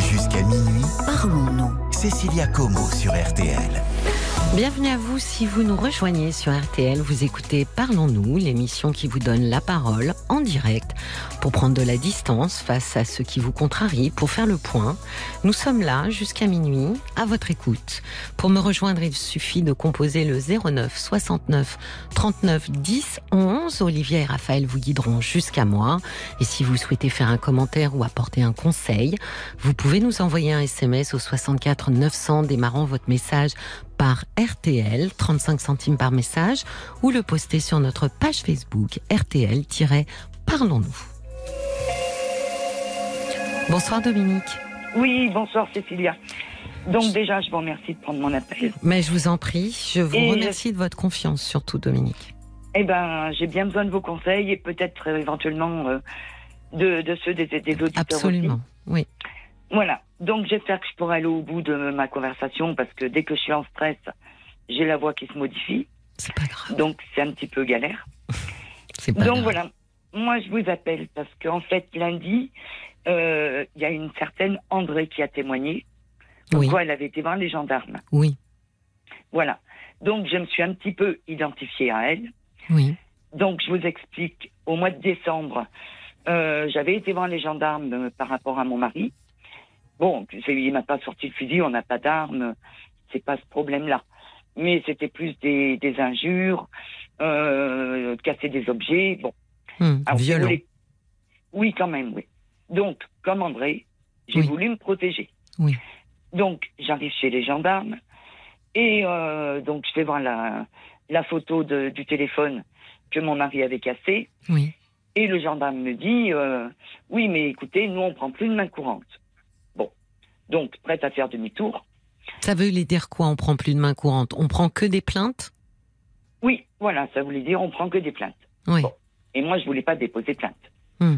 Jusqu'à minuit, parlons-nous. Cécilia Como sur RTL. Bienvenue à vous si vous nous rejoignez sur RTL. Vous écoutez Parlons-nous, l'émission qui vous donne la parole en direct pour prendre de la distance face à ce qui vous contrarie, pour faire le point. Nous sommes là jusqu'à minuit, à votre écoute. Pour me rejoindre, il suffit de composer le 09 69 39 10 11. Olivier et Raphaël vous guideront jusqu'à moi. Et si vous souhaitez faire un commentaire ou apporter un conseil, vous pouvez nous envoyer un SMS au 64 900 démarrant votre message par RTL, 35 centimes par message, ou le poster sur notre page Facebook RTL-Parlons-nous. Bonsoir Dominique. Oui, bonsoir Cécilia. Donc déjà, je vous remercie de prendre mon appel. Mais je vous en prie, je vous remercie de votre confiance, surtout Dominique. Eh ben, j'ai bien besoin de vos conseils et peut-être euh, éventuellement euh, de, ceux des, des auditeurs. Absolument, oui. Voilà. Donc j'espère que je pourrai aller au bout de ma conversation parce que dès que je suis en stress, j'ai la voix qui se modifie. C'est pas grave. Donc c'est un petit peu galère. c'est pas Donc voilà. Moi je vous appelle parce qu'en fait lundi, euh, il y a une certaine André qui a témoigné. Pourquoi elle avait été voir les gendarmes. Oui. Voilà. Donc je me suis un petit peu identifiée à elle. Oui. Donc je vous explique. Au mois de décembre, euh, j'avais été voir les gendarmes euh, par rapport à mon mari. Bon, il m'a pas sorti le fusil, on n'a pas d'armes, c'est pas ce problème-là. Mais c'était plus des, des injures, euh, casser des objets, bon. Hum, violent. Oui, quand même, oui. Donc, comme André, j'ai voulu me protéger. Oui. Donc, j'arrive chez les gendarmes et euh, donc je vais voir la, la photo de, du téléphone que mon mari avait cassé. Oui. Et le gendarme me dit euh, Oui, mais écoutez, nous, on prend plus de main courante. Donc, prête à faire demi-tour. Ça veut dire quoi, on prend plus de main courante On prend que des plaintes? Oui, voilà, ça voulait dire on prend que des plaintes. Oui. Et moi, je voulais pas déposer plainte. Hmm.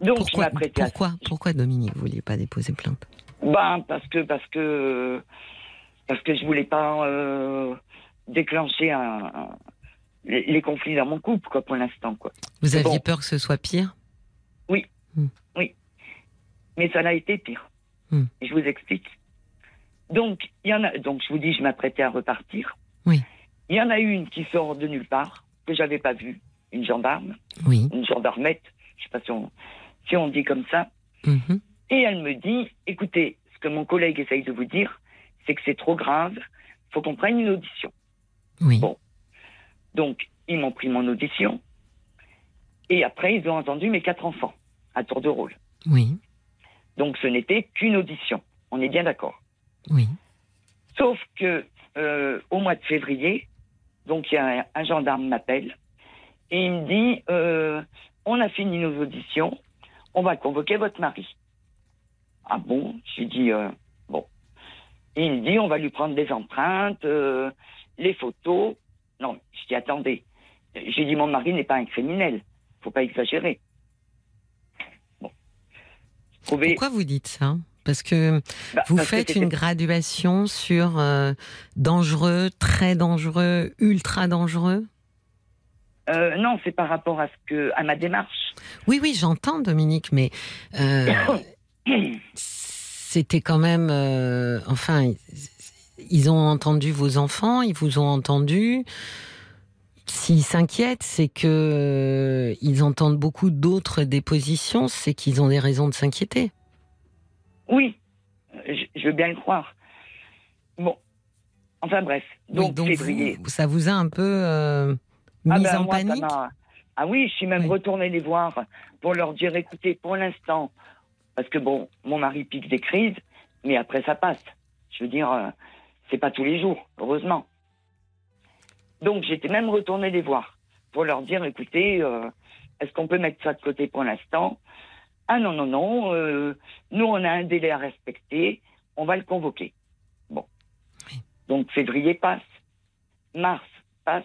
Donc, pourquoi, pourquoi, pourquoi Dominique ne voulait pas déposer plainte? Ben, parce que, parce que, parce que je voulais pas euh, déclencher un, les, conflits dans mon couple, quoi, pour l'instant, quoi. Vous aviez peur que ce soit pire? Oui, hmm. oui. Mais ça l'a été pire. Hmm. je vous explique. Donc, il y en a. Donc, je vous dis, je m'apprêtais à repartir. Oui. Il y en a une qui sort de nulle part que j'avais pas vue, une gendarme. Oui. Une gendarmette. Je sais pas si on, si on dit comme ça. Mhm. Et elle me dit, écoutez, ce que mon collègue essaye de vous dire, c'est que c'est trop grave. Faut qu'on prenne une audition. Oui. Bon. Donc, ils m'ont pris mon audition. Et après, ils ont entendu mes quatre enfants, à tour de rôle. Oui. Donc, ce n'était qu'une audition. On est bien d'accord. Oui. Sauf que, euh, au mois de février, donc, il y a un, gendarme m'appelle et il me dit euh, On a fini nos auditions, on va convoquer votre mari. Ah bon? Je lui dis euh, Bon. il me dit On va lui prendre des empreintes, les photos. Non, je dis attendez. J'ai dit mon mari n'est pas un criminel. Faut pas exagérer. Pourquoi vous dites ça? Parce que bah, vous faites une graduation sur euh, dangereux, très dangereux, ultra dangereux? Euh, non, c'est par rapport à ce que à ma démarche. Oui, oui, j'entends, Dominique, mais euh, c'était quand même, enfin, ils ont entendu vos enfants, ils vous ont entendu. S'ils s'inquiètent, c'est que euh, ils entendent beaucoup d'autres dépositions, c'est qu'ils ont des raisons de s'inquiéter. Oui, je, veux bien le croire. Bon, enfin bref. Donc, février. ça vous a un peu euh, ah mis ben, en panique Ah oui, je suis même retournée les voir pour leur dire écoutez, pour l'instant, parce que bon, mon mari pique des crises, mais après ça passe. Je veux dire, euh, c'est pas tous les jours, heureusement. Donc j'étais même retournée les voir pour leur dire, écoutez, euh, est-ce qu'on peut mettre ça de côté pour l'instant? Ah non, non, non, euh, nous on a un délai à respecter, on va le convoquer. Bon. Donc février passe, mars passe,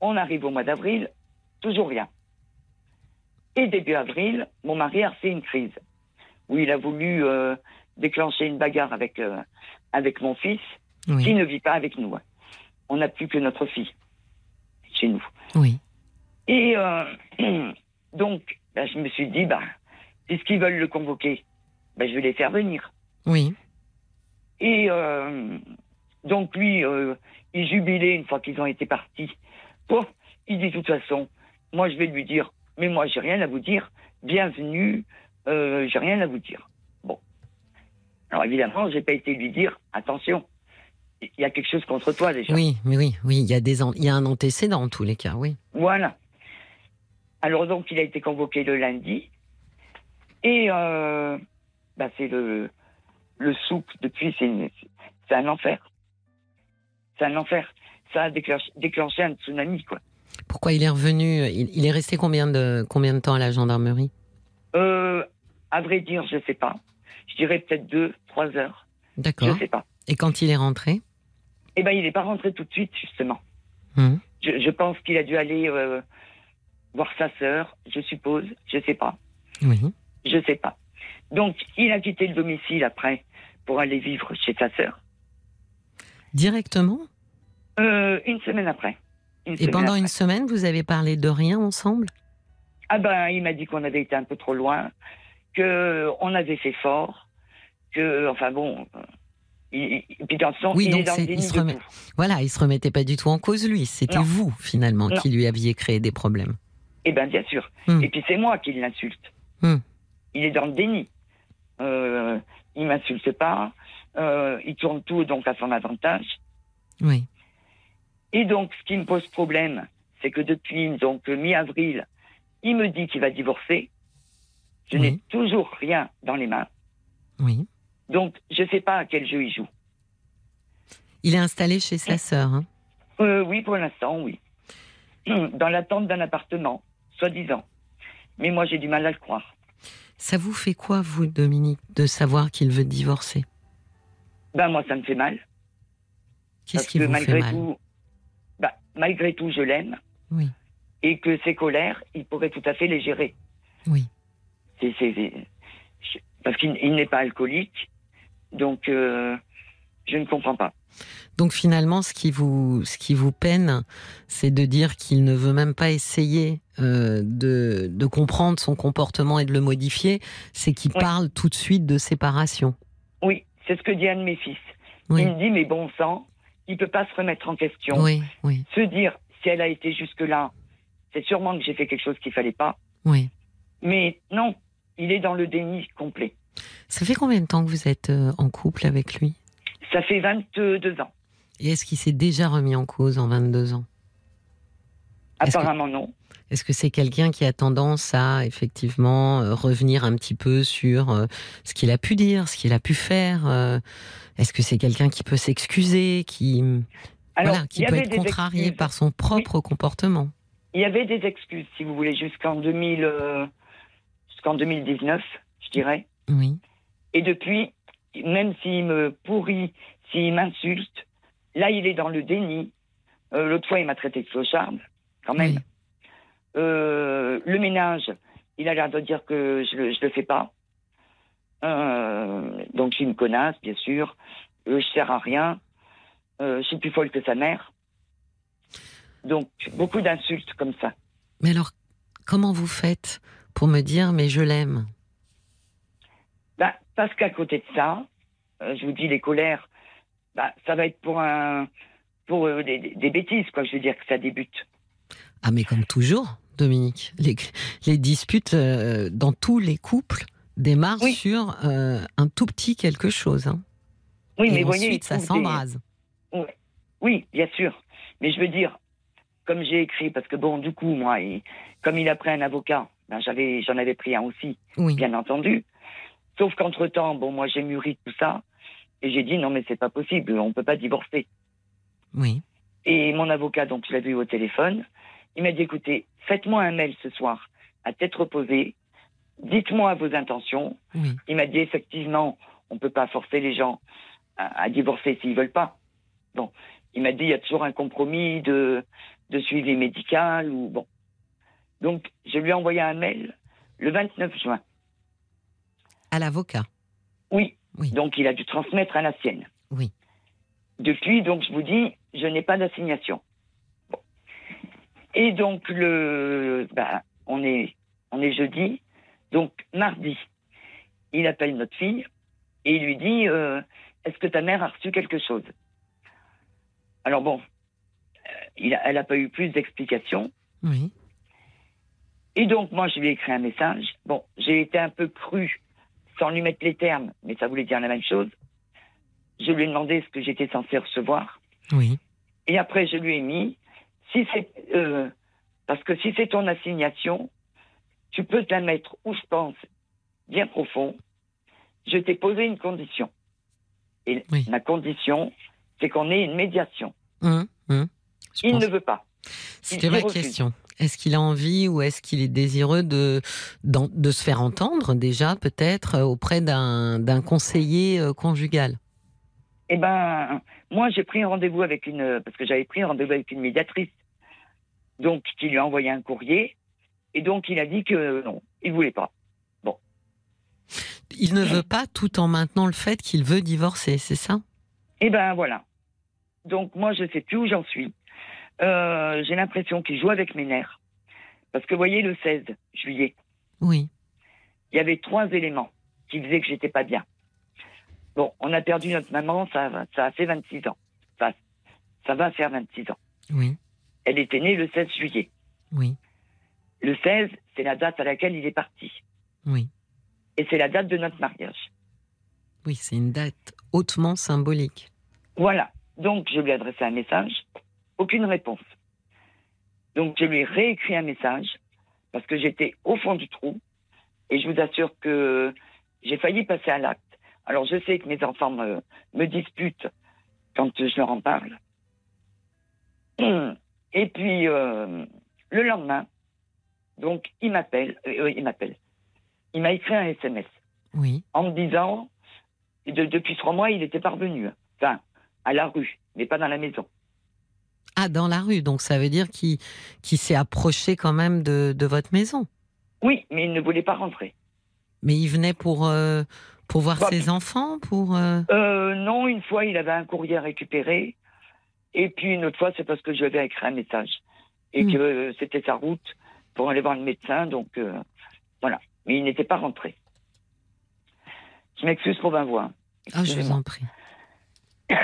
on arrive au mois d'avril, toujours rien. Et début avril, mon mari a fait une crise où il a voulu euh, déclencher une bagarre avec avec mon fils, qui ne vit pas avec nous. Hein. On n'a plus que notre fille chez nous. Oui. Et euh, donc, ben, je me suis dit, bah, puisqu'ils veulent le convoquer, ben, je vais les faire venir. Oui. Et euh, donc, lui, euh, il jubilait une fois qu'ils ont été partis. Bon, il dit, de toute façon, moi, je vais lui dire, mais moi, j'ai rien à vous dire. Bienvenue, j'ai rien à vous dire. Alors évidemment, j'ai pas été lui dire attention, il y a quelque chose contre toi déjà. Oui, mais oui, oui, il y a des il y a un antécédent en tous les cas, oui. Voilà. Alors donc il a été convoqué le lundi et euh, bah, c'est le le souk depuis c'est un enfer. C'est un enfer. Ça a déclenché, un tsunami quoi. Pourquoi il est revenu il, est resté combien de combien de temps à la gendarmerie? Euh, À vrai dire, je sais pas. Je dirais peut-être deux, trois heures. D'accord. Je sais pas. Et quand il est rentré? Eh ben, il n'est pas rentré tout de suite, justement. Hum, Je, je pense qu'il a dû aller euh, voir sa sœur, je suppose. Je sais pas. Oui. Je sais pas. Donc, il a quitté le domicile après pour aller vivre chez sa sœur. Directement Euh, une semaine après. Une Et semaine pendant après. une semaine, vous avez parlé de rien ensemble? Ah ben, il m'a dit qu'on avait été un peu trop loin, que on avait fait fort, que, enfin bon, il, puis dans son, Oui, il donc est dans il se remet-. Voilà, il se remettait pas du tout en cause, lui. C'était vous, finalement, Non. qui lui aviez créé des problèmes. Eh ben, bien sûr. Hmm. Et puis c'est moi qui l'insulte. Hmm. Il est dans le déni. Euh, il m'insulte pas. euh, il tourne tout donc à son avantage. Oui. Et donc, ce qui me pose problème, c'est que depuis donc mi-avril, il me dit qu'il va divorcer. Je Oui. n'ai toujours rien dans les mains. Oui. Donc, je ne sais pas à quel jeu il joue. Il est installé chez sa sœur. hein. Euh, oui, pour l'instant, oui. Dans l'attente d'un appartement, soi-disant. Mais moi, j'ai du mal à le croire. Ça vous fait quoi, vous, Dominique, de savoir qu'il veut divorcer? Ben, moi, ça me fait mal. Qu'est-ce qui vous malgré fait mal? tout, ben, malgré tout, je l'aime. Oui. Et que ses colères, il pourrait tout à fait les gérer. Oui. C'est, parce qu'il il n'est pas alcoolique. Donc, euh, je ne comprends pas. Donc finalement, ce qui vous, ce qui vous peine, c'est de dire qu'il ne veut même pas essayer euh, de, de comprendre son comportement et de le modifier. C'est qu'il Oui. parle tout de suite de séparation. Oui, c'est ce que dit un de mes fils. Oui. Il me dit, mais bon sang, il peut pas se remettre en question. Oui, oui, Se dire, si elle a été jusque-là, c'est sûrement que j'ai fait quelque chose qu'il fallait pas. oui. Mais non, il est dans le déni complet. Ça fait combien de temps que vous êtes euh, en couple avec lui? Ça fait 22 ans. Et est-ce qu'il s'est déjà remis en cause en 22 ans? Est-ce que- Apparemment, non. Est-ce que c'est quelqu'un qui a tendance à effectivement euh, revenir un petit peu sur euh, ce qu'il a pu dire, ce qu'il a pu faire Est-ce que c'est quelqu'un qui peut s'excuser, qui Alors, voilà, qui peut être contrarié excuses. par son propre comportement? Il y avait des excuses, si vous voulez, jusqu'en 2000, euh, jusqu'en 2019, je dirais. Oui, Et depuis, même s'il me pourrit, s'il m'insulte, là, il est dans le déni. Euh, L'autre fois, il m'a traité de clocharde, quand même. Oui. Euh, le ménage, il a l'air de dire que je ne le fais pas. Euh, donc, je suis une connasse, bien sûr. Je sers à rien. Je suis plus folle que sa mère. Donc, beaucoup d'insultes comme ça. Mais alors, comment vous faites pour me dire mais je l'aime? Parce qu'à côté de ça, euh, je vous dis, les colères, bah, ça va être pour un, pour euh, des, bêtises, quoi. Je veux dire que ça débute. Ah mais comme toujours, Dominique, les, les disputes euh, dans tous les couples démarrent Oui. sur un tout petit quelque chose. hein. Oui, Et mais ensuite, voyez, ça des- s'embrase. Oui, bien sûr. Mais je veux dire, comme j'ai écrit, parce que bon, du coup, moi, il- comme il a pris un avocat, ben, j'avais, j'en avais pris un aussi, Oui. bien entendu. Sauf qu'entre temps, bon, moi, j'ai mûri tout ça, et j'ai dit non, mais c'est pas possible, on peut pas divorcer. Oui. Et mon avocat, donc, je l'avais eu au téléphone. Il m'a dit, écoutez, faites-moi un mail ce soir, à tête reposée. Dites-moi vos intentions. Oui. Il m'a dit, effectivement, on ne peut pas forcer les gens à, à divorcer s'ils veulent pas. Bon. Il m'a dit, il y a toujours un compromis de, de suivi médical ou bon. Donc, je lui ai envoyé un mail le 29 juin. À l'avocat. Oui. Oui. Donc, il a dû transmettre à la sienne. Oui. Depuis, donc, je vous dis, je n'ai pas d'assignation. Bon. Et donc, le, bah, on est, on est jeudi. Donc, mardi, il appelle notre fille et il lui dit, euh, est-ce que ta mère a reçu quelque chose? Alors bon, euh, il a- elle n'a pas eu plus d'explications. Oui. Et donc, moi, je lui ai écrit un message. Bon, j'ai été un peu cru, sans lui mettre les termes, mais ça voulait dire la même chose. Je lui ai demandé ce que j'étais censé recevoir. Oui. Et après, je lui ai mis, si c'est, euh, parce que si c'est ton assignation, tu peux te la mettre où je pense, bien profond. Je t'ai posé une condition. Et Oui. ma condition, c'est qu'on ait une médiation. Hum, hum. Il pense- ne veut pas. C'était ma question. Est-ce qu'il a envie ou est-ce qu'il est désireux de, de se faire entendre déjà peut-être auprès d'un conseiller euh, conjugal? Eh ben, moi j'ai pris un rendez-vous avec une, parce que j'avais pris un rendez-vous avec une médiatrice, donc qui lui a envoyé un courrier, et donc il a dit que non, il voulait pas. Bon. Il ne veut pas tout en maintenant le fait qu'il veut divorcer, c'est ça? Eh ben voilà. Donc moi je sais plus où j'en suis. Euh, j'ai l'impression qu'il joue avec mes nerfs. Parce que vous voyez, le 16 juillet, oui. il y avait trois éléments qui faisaient que j'étais pas bien. Bon, on a perdu notre maman, ça, ça a fait 26 ans. Enfin, ça va faire 26 ans. Oui. Elle était née le 16 juillet. Oui. Le 16, c'est la date à laquelle il est parti. Oui. Et c'est la date de notre mariage. Oui, c'est une date hautement symbolique. Voilà. Donc, je lui ai adressé un message. Aucune réponse. Donc, je lui ai réécrit un message parce que j'étais au fond du trou. Et je vous assure que j'ai failli passer à l'acte. Alors, je sais que mes enfants me, me disputent quand je leur en parle. Et puis, euh, le lendemain, donc, il m'appelle, euh, il m'appelle. Il m'a écrit un SMS. Oui. En me disant, de, depuis trois mois, il était parvenu. Enfin, à la rue, mais pas dans la maison. Ah, dans la rue, donc ça veut dire qu'il s'est approché quand même de, de, votre maison Oui, mais il ne voulait pas rentrer. Mais il venait pour, euh, pour voir bah, ses enfants pour euh... Euh, Non, une fois, il avait un courrier à récupérer. Et puis une autre fois, c'est parce que je lui avais écrit un message. Et Hmm. que c'était sa route pour aller voir le médecin. Donc, voilà. Mais il n'était pas rentré. Je m'excuse pour ma voix. Ah, je vous en prie.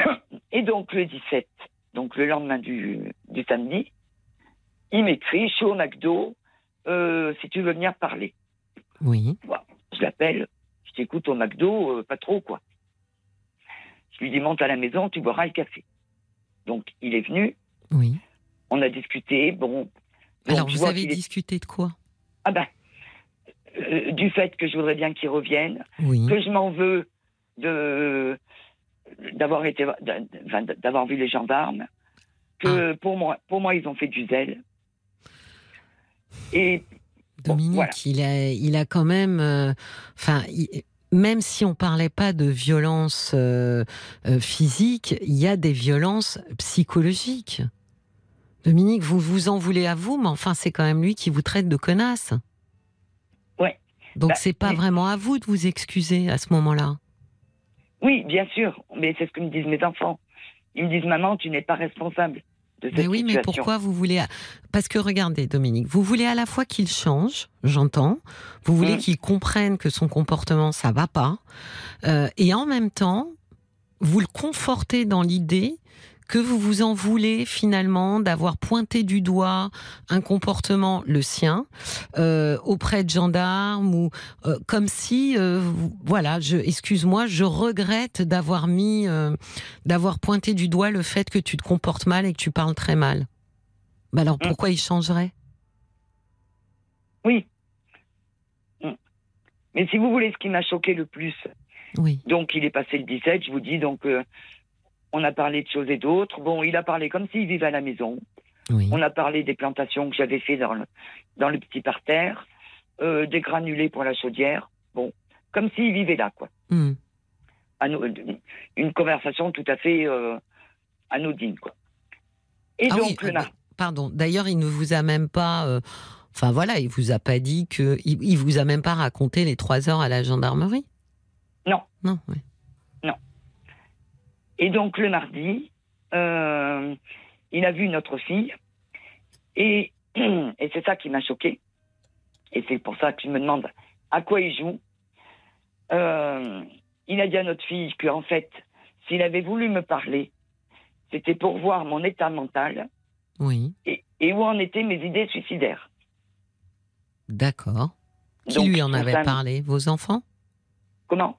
Et donc le 17, donc le lendemain du, du samedi, il m'écrit, je suis au McDo, euh, si tu veux venir parler. Oui. Je l'appelle, je t'écoute au McDo, euh, pas trop quoi. Je lui dis monte à la maison, tu boiras le café. Donc il est venu, Oui. on a discuté, bon. Alors, vous avez est- discuté de quoi? Ah ben, euh, du fait que je voudrais bien qu'il revienne, Oui. que je m'en veux de d'avoir été d'avoir vu les gendarmes que Ah. pour moi pour moi ils ont fait du zèle et Dominique, voilà. il, a, il a quand même. euh, Enfin. même si on parlait pas de violence euh, euh, physique, il y a des violences psychologiques. Dominique, vous vous en voulez à vous, mais enfin, c'est quand même lui qui vous traite de connasse. Ouais. Donc, Bah, c'est pas mais- vraiment à vous de vous excuser à ce moment-là. Oui bien sûr mais c'est ce que me disent mes enfants ils me disent maman tu n'es pas responsable de cette Mais oui, mais pourquoi vous voulez Parce que regardez, Dominique, vous voulez à la fois qu'il change, j'entends. Vous voulez Mm. qu'il comprenne que son comportement ça va pas, euh, et en même temps, vous le confortez dans l'idée que vous vous en voulez finalement d'avoir pointé du doigt un comportement le sien euh, auprès de gendarmes ou euh, comme si euh, voilà je excuse-moi je regrette d'avoir mis d'avoir pointé du doigt le fait que tu te comportes mal et que tu parles très mal bah alors Mm. pourquoi il changerait? Oui Mm. mais si vous voulez ce qui m'a choqué le plus oui donc il est passé le 17 je vous dis donc euh, on a parlé de choses et d'autres bon il a parlé comme s'il vivait à la maison oui On a parlé des plantations que j'avais fait dans le, dans le petit parterre, euh, des granulés pour la chaudière. Bon, comme s'il vivait là, quoi. Mm. Ano- une conversation tout à fait euh, anodine, quoi. Et Ah oui, donc, le euh, mar- pardon d'ailleurs il ne vous a même pas euh, enfin voilà il vous a pas dit que il, il vous a même pas raconté les trois heures à la gendarmerie? Non. non oui. Et donc le mardi, euh, il a vu notre fille. Et, et c'est ça qui m'a choqué. Et c'est pour ça que je me demande à quoi il joue. Euh, il a dit à notre fille qu'en fait, s'il avait voulu me parler, c'était pour voir mon état mental oui et, et où en étaient mes idées suicidaires. d'accord qui Donc, lui en avait parlé? Vos enfants? Comment?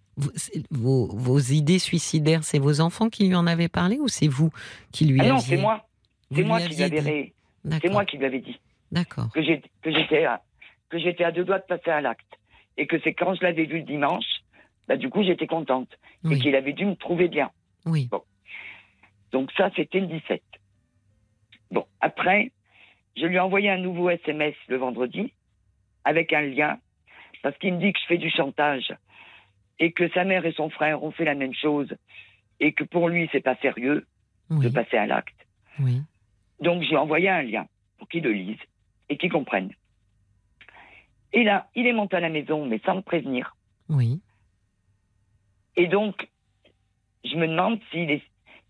Vos, vos idées suicidaires, c'est vos enfants qui lui en avaient parlé ou c'est vous qui lui Ah non, aviez c'est moi. C'est moi qui l'avais C'est moi qui lui avais dit D'accord. que j'étais à, que j'étais à deux doigts de passer à l'acte. Et que c'est quand je l'avais vu le dimanche, bah, du coup, j'étais contente. Et qu'il avait dû me trouver bien. Oui. Donc ça, c'était le 17. Bon, après, je lui ai envoyé un nouveau SMS le vendredi avec un lien parce qu'il me dit que je fais du chantage et que sa mère et son frère ont fait la même chose et que pour lui c'est pas sérieux de passer à l'acte. Oui. Donc j'ai envoyé un lien pour qu'il le lise et qu'il comprenne. Et là, il est monté à la maison, mais sans me prévenir. Oui. Et donc, je me demande s'il est,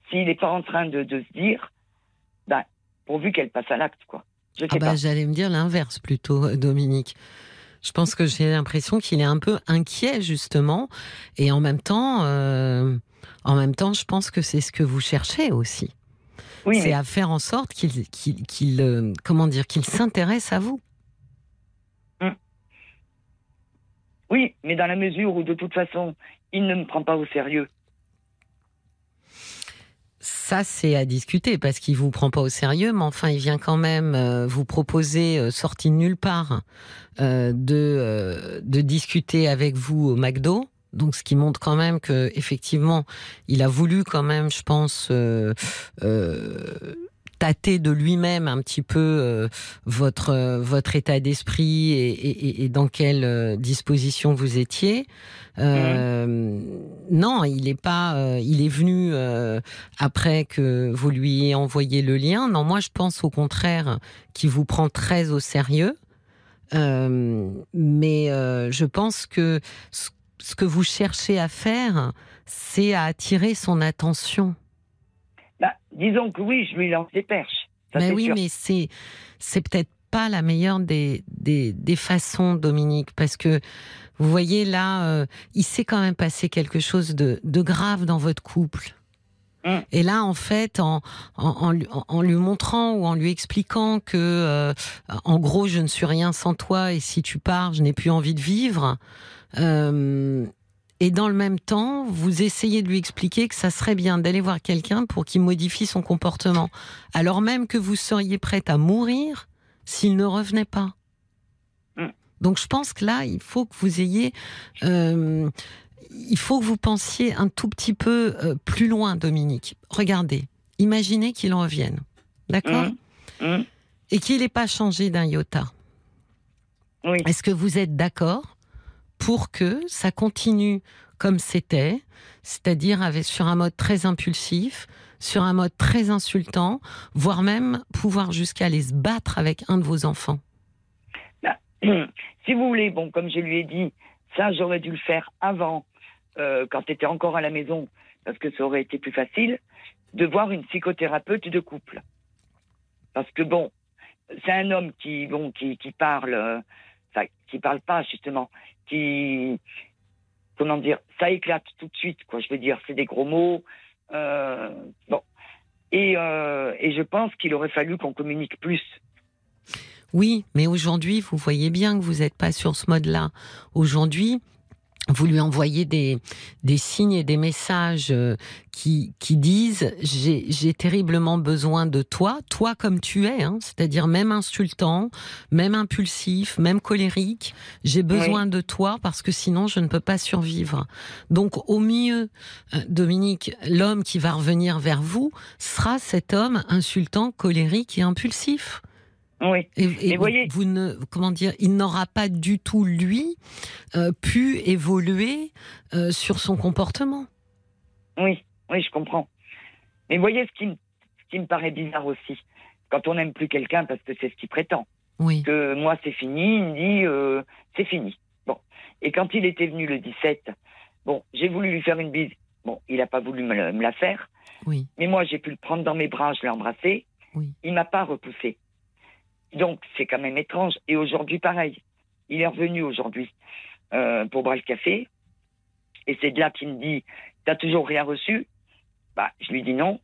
s'il n'est pas en train de, se dire, bah, pourvu qu'elle passe à l'acte, quoi. Je ah bah, J'allais me dire l'inverse plutôt, Dominique. Je pense que j'ai l'impression qu'il est un peu inquiet justement, et en même temps, euh, en même temps, je pense que c'est ce que vous cherchez aussi. Oui, c'est à faire en sorte qu'il, qu'il, euh, comment dire, qu'il s'intéresse à vous. Hum. Oui, mais dans la mesure où de toute façon, il ne me prend pas au sérieux. Ça, c'est à discuter parce qu'il vous prend pas au sérieux, mais enfin, il vient quand même euh, vous proposer, euh, sorti de nulle part, de, de discuter avec vous au McDo. Donc, ce qui montre quand même que effectivement, il a voulu quand même, je pense, euh, euh, tâter de lui-même un petit peu euh, votre votre état d'esprit et, et, dans quelle disposition vous étiez. Mmh. Non, il est pas. il est venu après que vous lui ayez envoyé le lien. Non, moi, je pense au contraire qu'il vous prend très au sérieux. mais je pense que ce que vous cherchez à faire, c'est à attirer son attention. Disons que oui, je lui lance des perches. mais oui, mais c'est c'est peut-être pas la meilleure des, des, des, façons, Dominique, parce que vous voyez là, euh, il s'est quand même passé quelque chose de, de grave dans votre couple. Hum. Et là, en fait, en, en, en, lui montrant ou en lui expliquant que, euh, en gros, je ne suis rien sans toi et si tu pars, je n'ai plus envie de vivre, euh, et dans le même temps, vous essayez de lui expliquer que ça serait bien d'aller voir quelqu'un pour qu'il modifie son comportement, alors même que vous seriez prête à mourir s'il ne revenait pas. Mm. Donc je pense que là, il faut que vous ayez, euh, il faut que vous pensiez un tout petit peu euh, plus loin, Dominique. Regardez, imaginez qu'il revienne, d'accord, mm. Mm. et qu'il n'ait pas changé d'un iota. Oui. Est-ce que vous êtes d'accord? Pour que ça continue comme c'était, c'est-à-dire sur un mode très impulsif, sur un mode très insultant, voire même pouvoir jusqu'à aller se battre avec un de vos enfants. Bah, si vous voulez, bon, comme je lui ai dit, ça j'aurais dû le faire avant, euh, quand tu étais encore à la maison, parce que ça aurait été plus facile, de voir une psychothérapeute de couple. Parce que bon, c'est un homme qui, bon, qui, qui parle, euh, qui parle pas justement, qui, comment dire, ça éclate tout de suite, quoi. Je veux dire, c'est des gros mots. Euh, bon. Et, euh, et je pense qu'il aurait fallu qu'on communique plus. Oui, mais aujourd'hui, vous voyez bien que vous n'êtes pas sur ce mode-là. Aujourd'hui, vous lui envoyez des, des signes et des messages euh, qui, qui disent j'ai terriblement besoin de toi, toi comme tu es, hein, c'est-à-dire même insultant, même impulsif, même colérique, j'ai besoin de toi parce que sinon je ne peux pas survivre. Donc au mieux, euh, Dominique, l'homme qui va revenir vers vous sera cet homme insultant, colérique et impulsif. Oui. Et, voyez, vous ne, comment dire, il n'aura pas du tout lui euh, pu évoluer euh, sur son comportement. Oui, oui, je comprends. Mais voyez ce qui, me, ce qui me paraît bizarre aussi, quand on n'aime plus quelqu'un parce que c'est ce qu'il prétend. Oui. Que moi c'est fini, il me dit euh, c'est fini. Bon. Et quand il était venu le 17, bon, j'ai voulu lui faire une bise. Bon, il n'a pas voulu me, la faire. Oui. Mais moi j'ai pu le prendre dans mes bras, je l'ai embrassé. Oui. Il m'a pas repoussé. Donc, c'est quand même étrange. Et aujourd'hui, pareil. Il est revenu aujourd'hui euh, pour boire le café. Et c'est de là qu'il me dit T'as toujours rien reçu? Bah, je lui dis non.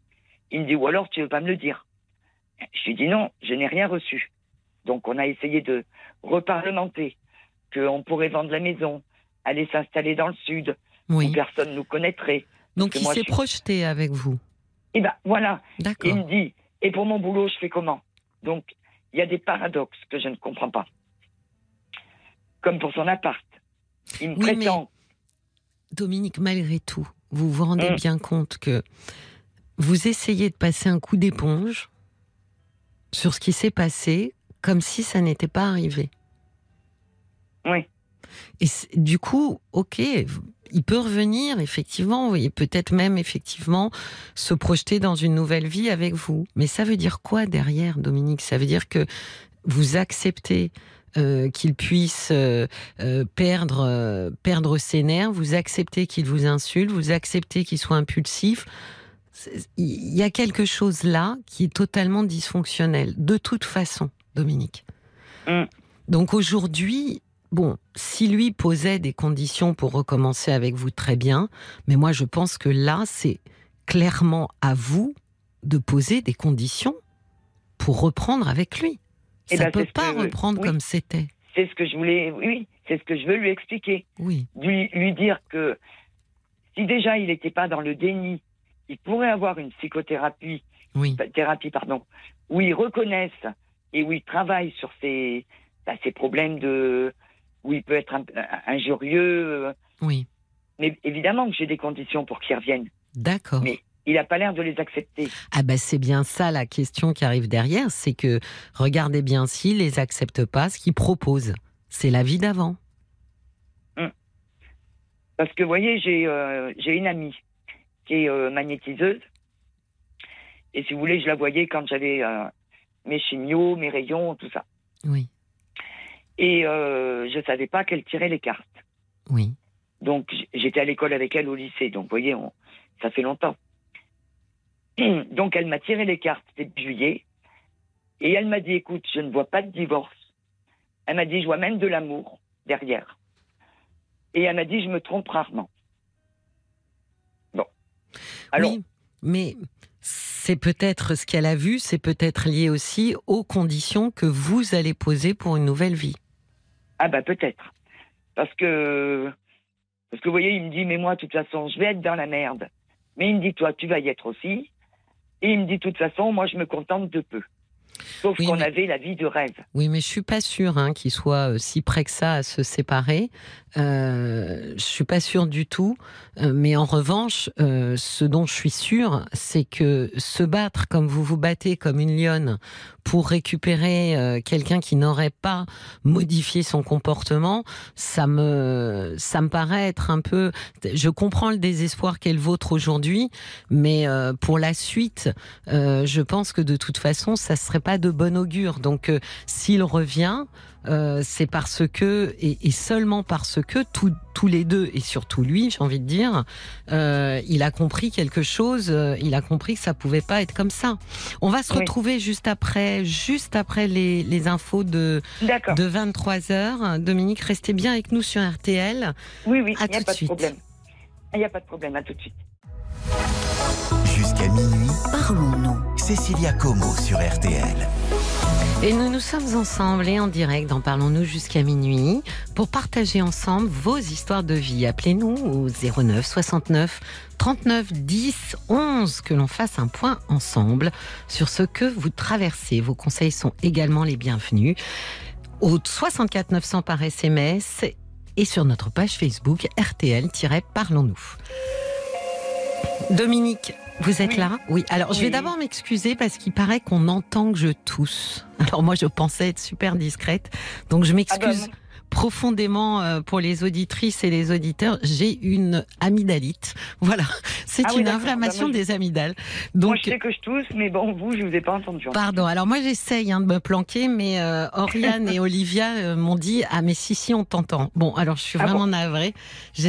Il me dit Ou alors tu veux pas me le dire? Je lui dis non, je n'ai rien reçu. Donc, on a essayé de reparlementer qu'on pourrait vendre la maison, aller s'installer dans le sud, où personne nous connaîtrait. Donc, il s'est projeté avec vous Et eh ben voilà. Il me dit Et pour mon boulot, je fais comment? Donc, il y a des paradoxes que je ne comprends pas. Comme pour son appart. Il me prétend. Dominique, malgré tout, vous vous rendez hum. bien compte que vous essayez de passer un coup d'éponge sur ce qui s'est passé comme si ça n'était pas arrivé. Oui. Et du coup, ok, il peut revenir, effectivement, et peut-être même, effectivement, se projeter dans une nouvelle vie avec vous. Mais ça veut dire quoi derrière, Dominique? Ça veut dire que vous acceptez euh, qu'il puisse euh, euh, perdre, perdre ses nerfs, vous acceptez qu'il vous insulte, vous acceptez qu'il soit impulsif. Il y a quelque chose là qui est totalement dysfonctionnel, de toute façon, Dominique. Mm. Donc aujourd'hui, bon, si lui posait des conditions pour recommencer avec vous, très bien, mais moi je pense que là, c'est clairement à vous de poser des conditions pour reprendre avec lui. Eh ça ne ben, peut pas reprendre comme c'était. C'est ce que je voulais, oui, c'est ce que je veux lui expliquer. Oui. Lui, lui dire que si déjà il n'était pas dans le déni, il pourrait avoir une psychothérapie, oui. thérapie, pardon, où il reconnaisse et où il travaille sur ses, bah, ses problèmes de, où il peut être injurieux. Euh. Oui. Mais évidemment que j'ai des conditions pour qu'il revienne. D'accord. Mais il n'a pas l'air de les accepter. Ah ben c'est bien ça la question qui arrive derrière, c'est que regardez bien s'il les accepte pas, ce qu'il propose, c'est la vie d'avant. Hum. Parce que vous voyez, j'ai euh, une amie qui est euh, magnétiseuse. Et si vous voulez, je la voyais quand j'avais mes chimios, mes rayons, tout ça. Oui. Et euh, je ne savais pas qu'elle tirait les cartes. Oui. Donc j'étais à l'école avec elle au lycée. Donc vous voyez, ça fait longtemps. Donc elle m'a tiré les cartes début juillet. Et elle m'a dit, écoute, je ne vois pas de divorce. Elle m'a dit, je vois même de l'amour derrière. Et elle m'a dit, je me trompe rarement. Bon. Alors, oui, mais c'est peut-être ce qu'elle a vu, c'est peut-être lié aussi aux conditions que vous allez poser pour une nouvelle vie. Ah bah peut-être. Parce que, parce que vous voyez, il me dit, mais moi, de toute façon, je vais être dans la merde. Mais il me dit, toi, tu vas y être aussi. Et il me dit, de toute façon, moi, je me contente de peu. Sauf qu'on avait la vie de rêve. Oui, mais je suis pas sûre hein, qu'il soit euh, si près que ça à se séparer. Euh, je suis pas sûre du tout. Euh, mais en revanche, euh, ce dont je suis sûre, c'est que se battre comme vous vous battez comme une lionne pour récupérer quelqu'un qui n'aurait pas modifié son comportement, ça me ça me paraît être un peu. Je comprends le désespoir qu'est le vôtre aujourd'hui, mais pour la suite, je pense que de toute façon, ça serait pas de bon augure. Donc, s'il revient. Euh, c'est parce que, et, seulement parce que, tous les deux, et surtout lui, j'ai envie de dire, euh, il a compris quelque chose, euh, il a compris que ça pouvait pas être comme ça. On va se retrouver juste après, juste après les, infos de, de 23 heures. Dominique, restez bien avec nous sur RTL. Oui, oui, il n'y a pas de problème. Il n'y a pas de problème, à tout de suite. Jusqu'à minuit, parlons-nous. Cécilia Como sur RTL. Et nous nous sommes ensemble et en direct dans Parlons-nous jusqu'à minuit pour partager ensemble vos histoires de vie. Appelez-nous au 09 69 39 10 11 que l'on fasse un point ensemble sur ce que vous traversez. Vos conseils sont également les bienvenus au 64 900 par SMS et sur notre page Facebook RTL-Parlons-nous. Dominique, vous êtes là Oui. Alors, je vais d'abord m'excuser parce qu'il paraît qu'on entend que je tousse. Alors, moi, je pensais être super discrète. Donc, je m'excuse. Ah bah, profondément euh, pour les auditrices et les auditeurs, j'ai une amygdalite. Voilà, c'est ah une inflammation des amygdales. Donc, moi, je sais que je tousse, mais bon, vous, je vous ai pas entendu. Pardon. Alors moi, j'essaye hein, de me planquer, mais euh, Oriane et Olivia euh, m'ont dit ah mais si si on t'entend. Bon, alors je suis ah vraiment navrée.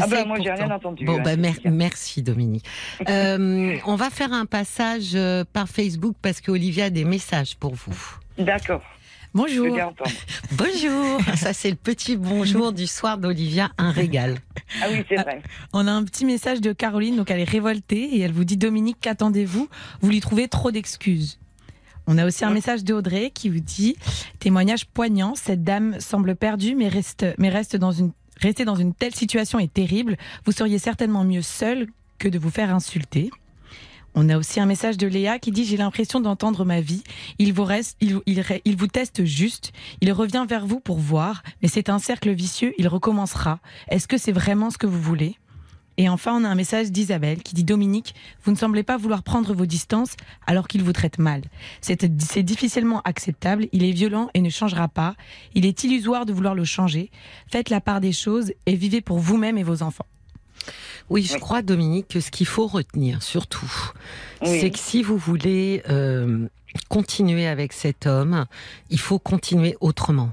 Ah bah moi, j'ai rien entendu. Bon, bah, merci Dominique. on va faire un passage par Facebook parce que Olivia a des messages pour vous. D'accord. Bonjour. bonjour. Ça, c'est le petit bonjour du soir d'Olivia, un régal. Ah oui, c'est vrai. On a un petit message de Caroline, donc elle est révoltée et elle vous dit Dominique, qu'attendez-vous? Vous lui trouvez trop d'excuses. On a aussi un message de Audrey qui vous dit témoignage poignant. Cette dame semble perdue, mais reste, mais reste dans une rester dans une telle situation est terrible. Vous seriez certainement mieux seul que de vous faire insulter. On a aussi un message de Léa qui dit J'ai l'impression d'entendre ma vie. Il vous reste, il, il, vous teste juste. Il revient vers vous pour voir, mais c'est un cercle vicieux. Il recommencera. Est-ce que c'est vraiment ce que vous voulez? Et enfin, on a un message d'Isabelle qui dit Dominique, vous ne semblez pas vouloir prendre vos distances alors qu'il vous traite mal. C'est difficilement acceptable, il est violent et ne changera pas. Il est illusoire de vouloir le changer. Faites la part des choses et vivez pour vous-même et vos enfants. Oui, je crois, Dominique, que ce qu'il faut retenir surtout, c'est que si vous voulez euh, continuer avec cet homme, il faut continuer autrement.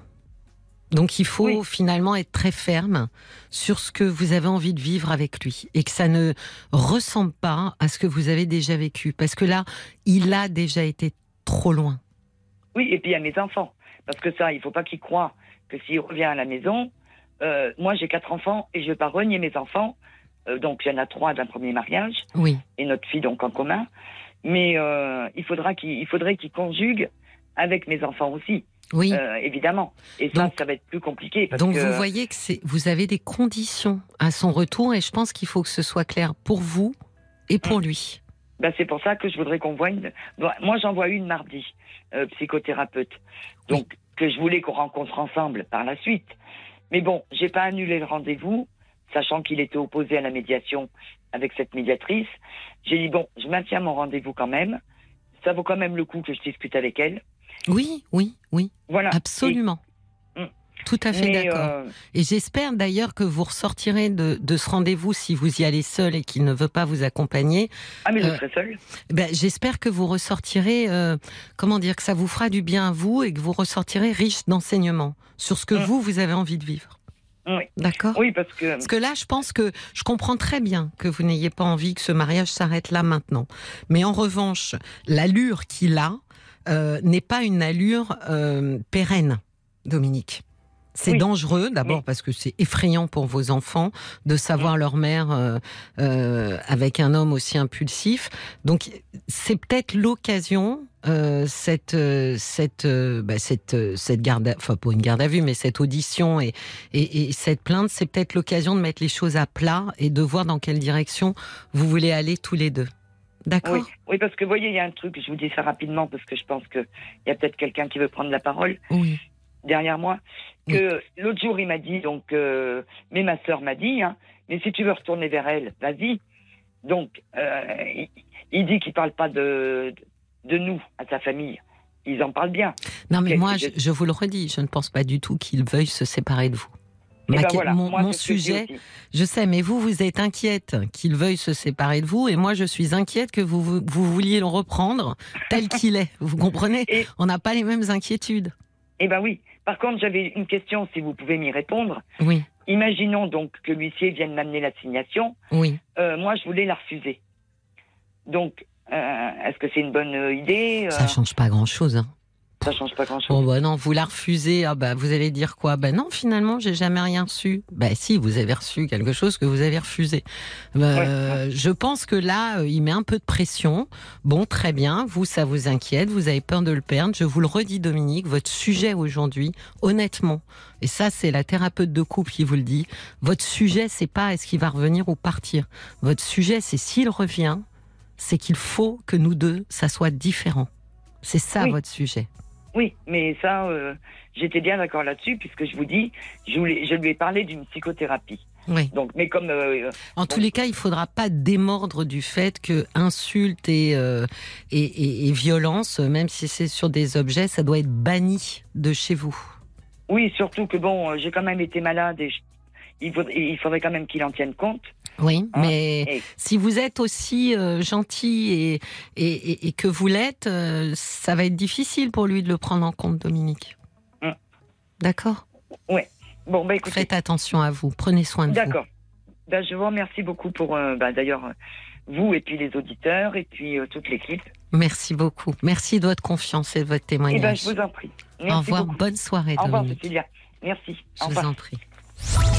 Donc il faut finalement être très ferme sur ce que vous avez envie de vivre avec lui et que ça ne ressemble pas à ce que vous avez déjà vécu. Parce que là, il a déjà été trop loin. Oui, et puis il y a mes enfants. Parce que ça, il ne faut pas qu'il croit que s'il revient à la maison, euh, moi j'ai quatre enfants et je ne vais pas renier mes enfants. Euh, donc il y en a trois d'un premier mariage. Oui. Et notre fille donc en commun. Mais euh, il, faudra qu'il, il faudrait qu'il conjugue avec mes enfants aussi. Oui. Euh, évidemment. Et ça, ça va être plus compliqué. donc vous voyez que c'est, vous avez des conditions à son retour et je pense qu'il faut que ce soit clair pour vous et pour mm. lui. Ben, c'est pour ça que je voudrais qu'on voit une. Moi, j'en vois une mardi, euh, psychothérapeute. Donc, que je voulais qu'on rencontre ensemble par la suite. Mais bon, j'ai pas annulé le rendez-vous, sachant qu'il était opposé à la médiation avec cette médiatrice. J'ai dit bon, je maintiens mon rendez-vous quand même. Ça vaut quand même le coup que je discute avec elle. Oui, oui, oui. Voilà. Absolument. Mm. Tout à fait d'accord. Euh, et j'espère d'ailleurs que vous ressortirez de, ce rendez-vous si vous y allez seul et qu'il ne veut pas vous accompagner. Ah, mais je euh, serai seul. Ben, j'espère que vous ressortirez, euh, comment dire, que ça vous fera du bien à vous et que vous ressortirez riche d'enseignements sur ce que mm. vous, vous avez envie de vivre. Oui. D'accord. Oui, parce que. Parce que là, je pense que je comprends très bien que vous n'ayez pas envie que ce mariage s'arrête là maintenant. Mais en revanche, l'allure qu'il a, euh, n'est pas une allure euh, pérenne, Dominique. C'est dangereux, d'abord parce que c'est effrayant pour vos enfants de savoir leur mère euh, avec un homme aussi impulsif. Donc c'est peut-être l'occasion, cette cette bah, cette cette garde, enfin pas une garde à vue, mais cette audition et, et, et cette plainte, c'est peut-être l'occasion de mettre les choses à plat et de voir dans quelle direction vous voulez aller tous les deux. D'accord? Oui. parce que vous voyez, il y a un truc, je vous dis ça rapidement parce que je pense qu'il y a peut-être quelqu'un qui veut prendre la parole derrière moi. Que l'autre jour, il m'a dit, donc, euh, mais ma sœur m'a dit, hein, mais si tu veux retourner vers elle, vas-y. Donc, euh, il, dit qu'il parle pas de, de nous, à sa famille. Ils en parlent bien. Non, mais moi, je, vous le redis, je ne pense pas du tout qu'il veuille se séparer de vous. Eh ben mon, sujet, je sais, mais vous, vous êtes inquiète qu'il veuille se séparer de vous, et moi, je suis inquiète que vous, vous, vouliez le reprendre tel qu'il est. Vous comprenez? On n'a pas les mêmes inquiétudes. Eh ben oui. Par contre, j'avais une question, si vous pouvez m'y répondre. Oui. Imaginons donc que l'huissier vienne m'amener l'assignation. Oui. Euh, moi, je voulais la refuser. Donc, est-ce que c'est une bonne idée Ça change pas grand-chose. Hein. Ça change pas grand-chose. Oh bah non, vous la refusez, ah bah vous allez dire quoi? Ben non, finalement, j'ai jamais rien reçu. Ben si, vous avez reçu quelque chose que vous avez refusé. Euh, je pense que là, euh, il met un peu de pression. Bon, très bien, vous, ça vous inquiète, vous avez peur de le perdre. Je vous le redis, Dominique, votre sujet aujourd'hui, honnêtement, et ça, c'est la thérapeute de couple qui vous le dit, votre sujet, c'est pas est-ce qu'il va revenir ou partir. Votre sujet, c'est s'il revient, c'est qu'il faut que nous deux, ça soit différent. C'est ça votre sujet. Oui, mais ça, euh, j'étais bien d'accord là-dessus, puisque je vous dis, je, je lui ai parlé d'une psychothérapie. Oui. Donc, mais comme. Euh, en tous les cas, il ne faudra pas démordre du fait que insulte euh, et, et, et, violence, même si c'est sur des objets, ça doit être banni de chez vous. Oui, surtout que bon, j'ai quand même été malade et il, faudrait, il faudrait quand même qu'il en tienne compte. Oui, hein, mais si vous êtes aussi euh, gentil et, et, que vous l'êtes, euh, ça va être difficile pour lui de le prendre en compte, Dominique. Hum. D'accord? Oui. Bon, bah écoutez. Faites attention à vous, prenez soin de vous. D'accord. Ben, je vous remercie beaucoup pour, euh, bah, d'ailleurs, vous et puis les auditeurs et puis toute l'équipe. Merci beaucoup. Merci de votre confiance et de votre témoignage. Eh ben, je vous en prie. Au revoir, bonne soirée. Au revoir, Cécilia. Merci. Je vous en prie.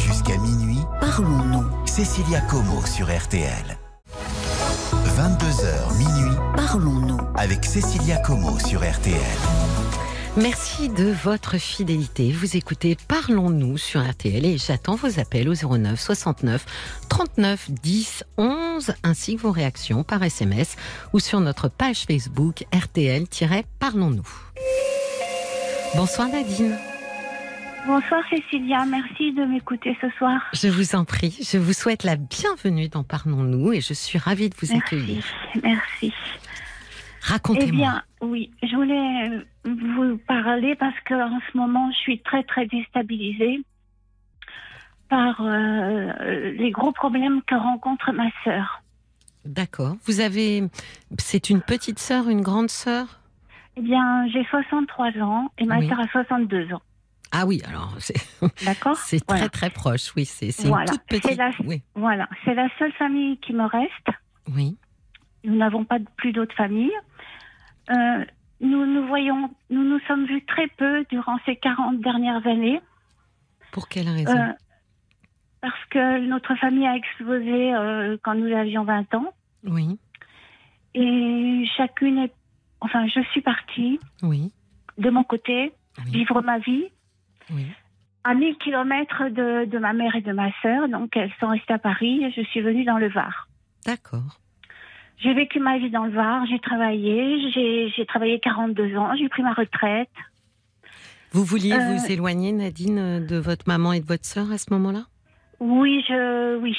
Jusqu'à minuit, parlons-nous. Cécilia Como sur RTL. 22h minuit, parlons-nous avec Cécilia Como sur RTL. Merci de votre fidélité. Vous écoutez Parlons-nous sur RTL et j'attends vos appels au 09 69 39 10 11 ainsi que vos réactions par SMS ou sur notre page Facebook RTL-Parlons-nous. Bonsoir Nadine. Bonsoir Cécilia, merci de m'écouter ce soir. Je vous en prie, je vous souhaite la bienvenue dans Parlons-nous et je suis ravie de vous accueillir. Merci. Racontez-moi. Eh bien, oui, je voulais vous parler parce que en ce moment, je suis très très déstabilisée par euh, les gros problèmes que rencontre ma sœur. D'accord. Vous avez, c'est une petite sœur, une grande sœur? Eh bien, j'ai 63 ans et ma Oui. sœur a 62 ans. Ah oui, alors c'est D'accord c'est Voilà. très très proche. Oui, c'est Voilà. une toute petite. la- Oui, Voilà, c'est la seule famille qui me reste. oui. Nous n'avons pas plus d'autres familles. Euh, nous nous voyons, nous nous sommes vus très peu durant ces 40 dernières années. Pour quelle raison? Euh, parce que notre famille a explosé euh, quand nous avions 20 ans. Oui, Et chacune est. Enfin, je suis partie oui, de mon côté, oui, vivre ma vie oui. à 1000 kilomètres de, de ma mère et de ma sœur. Donc, elles sont restées à Paris et je suis venue dans le Var. D'accord. J'ai vécu ma vie dans le Var, j'ai travaillé, j'ai j'ai travaillé 42 ans, j'ai pris ma retraite. Vous vouliez Euh, vous éloigner, Nadine, de votre maman et de votre sœur à ce moment-là? Oui, je, oui,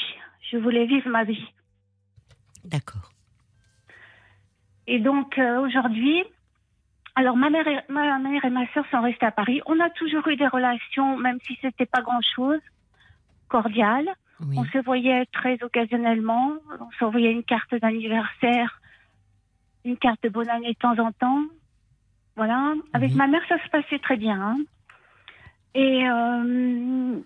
je voulais vivre ma vie. D'accord. Et donc euh, aujourd'hui, alors ma mère, et, ma mère et ma sœur sont restées à Paris. On a toujours eu des relations, même si c'était pas grand-chose, cordiales. Oui, On se voyait très occasionnellement. On s'envoyait une carte d'anniversaire, une carte de bonne année de temps en temps. Voilà. Avec Oui. ma mère, ça se passait très bien. hein. Et euh,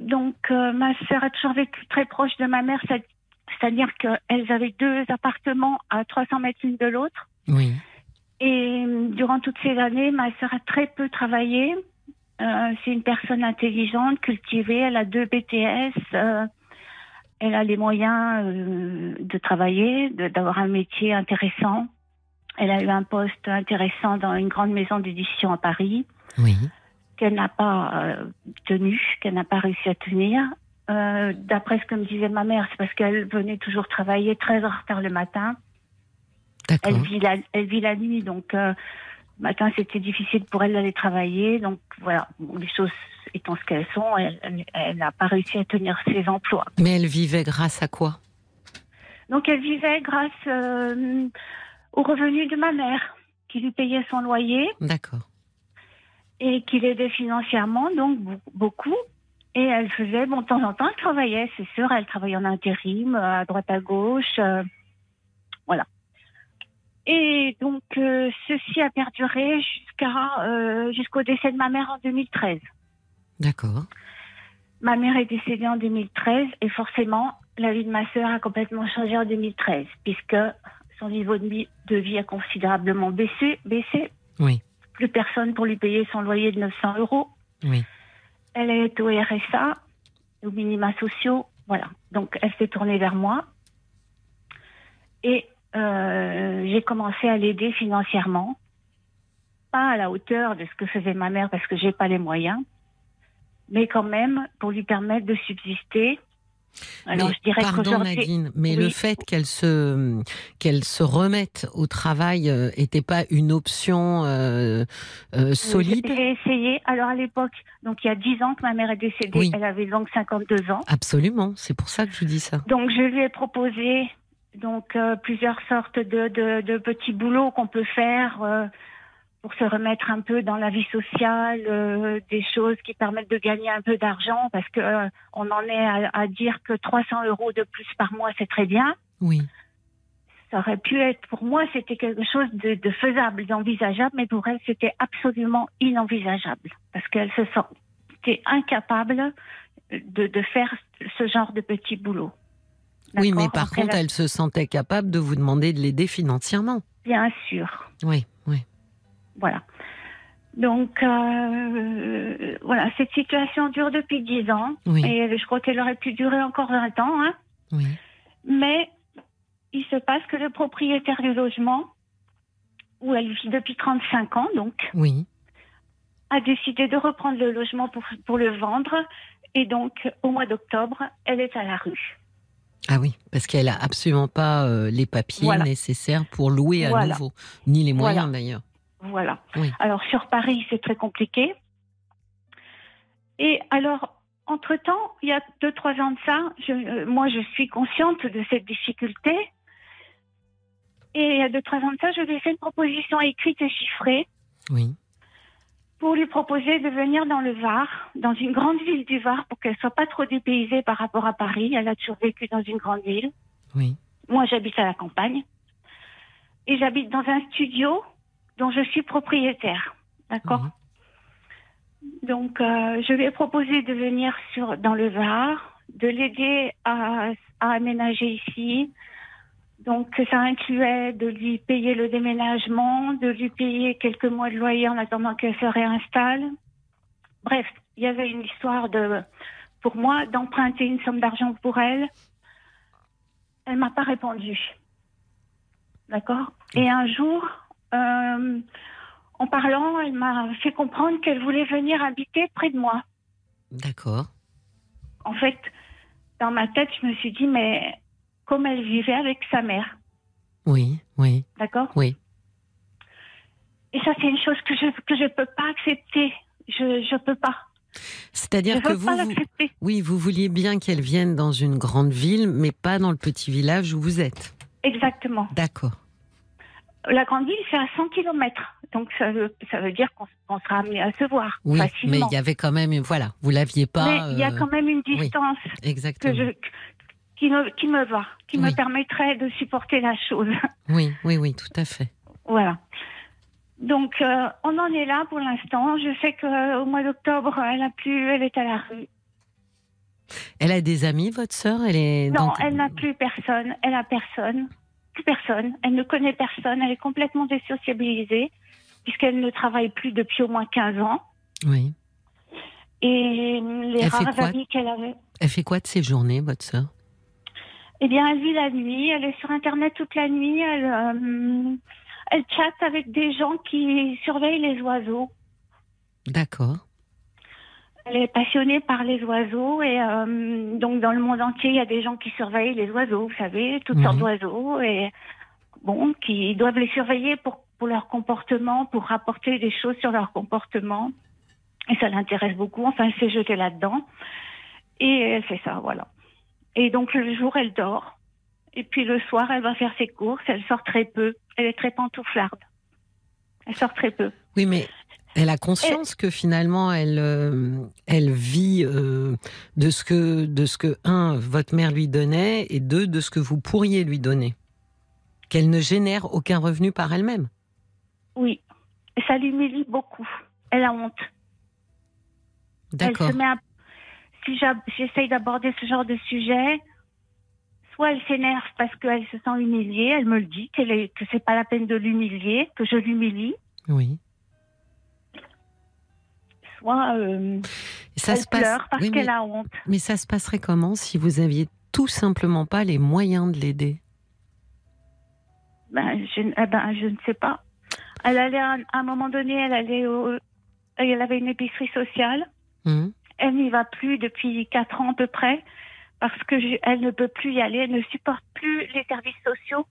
donc, euh, ma sœur a toujours vécu très proche de ma mère, c'est- c'est-à-dire qu'elles avaient deux appartements à 300 mètres l'une de l'autre. oui, Et euh, durant toutes ces années, ma sœur a très peu travaillé. Euh, c'est une personne intelligente, cultivée. Elle a deux BTS. euh, elle a les moyens euh, de travailler, d'avoir un métier intéressant. Elle a eu un poste intéressant dans une grande maison d'édition à Paris oui. qu'elle n'a pas euh, tenu, qu'elle n'a pas réussi à tenir. Euh, D'après ce que me disait ma mère, c'est parce qu'elle venait toujours travailler très en retard le matin. Elle vit la, elle vit la nuit, donc euh, le matin c'était difficile pour elle d'aller travailler. Donc voilà, Bon, les choses étant ce qu'elles sont, elle- n'a pas réussi à tenir ses emplois. Mais elle vivait grâce à quoi? Donc elle vivait grâce euh, aux revenus de ma mère, qui lui payait son loyer D'accord. et qui l'aidait financièrement, donc be- beaucoup. Et elle faisait, bon, de temps en temps, elle travaillait, c'est sûr, elle travaillait en intérim, euh, à droite à gauche, euh. Et donc, euh, ceci a perduré jusqu'à euh, jusqu'au décès de ma mère en 2013. D'accord. Ma mère est décédée en 2013 et forcément, la vie de ma sœur a complètement changé en 2013 puisque son niveau de vie, de vie a considérablement baissé, baissé. Oui. Plus personne pour lui payer son loyer de 900 euros. Oui. Elle est au RSA, aux minima sociaux, voilà. Donc elle s'est tournée vers moi et euh, j'ai commencé à l'aider financièrement, pas à la hauteur de ce que faisait ma mère parce que j'ai pas les moyens, mais quand même pour lui permettre de subsister. Alors mais, je dirais pardon Nadine, mais Oui. le fait qu'elle se qu'elle se remette au travail n'était pas une option euh, euh, solide? j'ai essayé. Alors à l'époque, donc il y a 10 ans que ma mère est décédée, Oui. elle avait donc 52 ans. Absolument, c'est pour ça que je vous dis ça. Donc je lui ai proposé donc euh, plusieurs sortes de, de, de petits boulots qu'on peut faire euh, pour se remettre un peu dans la vie sociale, euh, des choses qui permettent de gagner un peu d'argent parce que euh, on en est à, à dire que 300 euros de plus par mois c'est très bien. Oui, Ça aurait pu être pour moi c'était quelque chose de, de faisable, d'envisageable, mais pour elle c'était absolument inenvisageable parce qu'elle se sentait incapable de, de faire ce genre de petits boulots. Oui, mais par contre, elle se sentait capable de vous demander de l'aider financièrement. Bien sûr, Oui, oui. voilà. Donc, euh, voilà, cette situation dure depuis 10 ans. Oui. Et je crois qu'elle aurait pu durer encore 20 ans. Hein. Oui. Mais il se passe que le propriétaire du logement, où elle vit depuis 35 ans, donc, Oui. a décidé de reprendre le logement pour, pour le vendre. Et donc, au mois d'octobre, elle est à la rue. Ah oui, parce qu'elle a absolument pas euh, les papiers Voilà. nécessaires pour louer à Voilà. nouveau, ni les moyens Voilà. d'ailleurs. Voilà. Oui. Alors sur Paris, c'est très compliqué. Et alors, entre-temps, il y a deux, trois ans de ça, je, euh, moi, je suis consciente de cette difficulté. Et il y a deux, trois ans de ça, je lui ai fait une proposition écrite et chiffrée Oui. Pour lui proposer de venir dans le Var, dans une grande ville du Var, pour qu'elle soit pas trop dépaysée par rapport à Paris. Elle a toujours vécu dans une grande ville. Oui. Moi, j'habite à la campagne. Et j'habite dans un studio dont je suis propriétaire. D'accord. Donc, euh, je lui ai proposé de venir sur, dans le Var, de l'aider à, à aménager ici. Donc, ça incluait de lui payer le déménagement, de lui payer quelques mois de loyer en attendant qu'elle se réinstalle. Bref, il y avait une histoire de, pour moi, d'emprunter une somme d'argent pour elle. Elle m'a pas répondu. D'accord? Et un jour, euh, en parlant, elle m'a fait comprendre qu'elle voulait venir habiter près de moi. D'accord. En fait, dans ma tête, je me suis dit, mais comme elle vivait avec sa mère, Oui, oui, d'accord? Oui. Et ça, c'est une chose que je que je peux pas accepter. Je je peux pas. C'est-à-dire Je que vous, pas vous- l'accepter. oui, vous vouliez bien qu'elle vienne dans une grande ville, mais pas dans le petit village où vous êtes. Exactement. D'accord. La grande ville, c'est à 100 km. Donc, ça veut, ça veut dire qu'on sera amené à se voir Oui, mais il y avait quand même, voilà, vous l'aviez pas. Mais il y a euh, quand même une distance Exactement. je, qui, me, qui me va, qui me permettrait de supporter la chose. Oui, oui, oui, tout à fait. Voilà. Donc, euh, on en est là pour l'instant. Je sais qu'au mois d'octobre, elle a plus, elle est à la rue. Elle a des amis, votre sœur? Elle est Non, dans- elle n'a plus personne. Elle a personne. Plus personne. Elle ne connaît personne. Elle est complètement désociabilisée puisqu'elle ne travaille plus depuis au moins 15 ans. Oui. Et les Elle rares amis qu'elle avait. Elle fait quoi de ses journées, votre sœur? Eh bien, elle vit la nuit. Elle est sur Internet toute la nuit. Elle, euh, elle chatte avec des gens qui surveillent les oiseaux. D'accord. Elle est passionnée par les oiseaux et euh, donc dans le monde entier, il y a des gens qui surveillent les oiseaux, vous savez, toutes Mhm. sortes d'oiseaux et bon, qui doivent les surveiller pour, pour leur comportement, pour rapporter des choses sur leur comportement. Et ça l'intéresse beaucoup. Enfin, elle s'est jetée là-dedans et elle fait ça, voilà. Et donc le jour, elle dort. Et puis le soir, elle va faire ses courses. Elle sort très peu. Elle est très pantouflarde. Elle sort très peu. Oui, mais elle a conscience que finalement, elle, euh, elle vit euh, de ce que, de ce que un, votre mère lui donnait, et deux, de ce que vous pourriez lui donner. Qu'elle ne génère aucun revenu par elle-même. Oui. Et ça l'humilie beaucoup. Elle a honte. Elle D'accord. se met à- Si j'essaye d'aborder ce genre de sujet, soit elle s'énerve parce qu'elle se sent humiliée, elle me le dit, qu'elle est, que c'est pas la peine de l'humilier, que je l'humilie, Oui. soit euh, ça elle se passe. pleure parce oui, mais, qu'elle a honte. mais ça se passerait comment si vous aviez tout simplement pas les moyens de l'aider? Ben, je, eh ben, je ne sais pas. Elle allait à, à un moment donné, elle allait au, elle avait une épicerie sociale. Hum Elle n'y va plus depuis quatre ans à peu près parce que je- elle ne peut plus y aller. Elle ne supporte plus les services sociaux.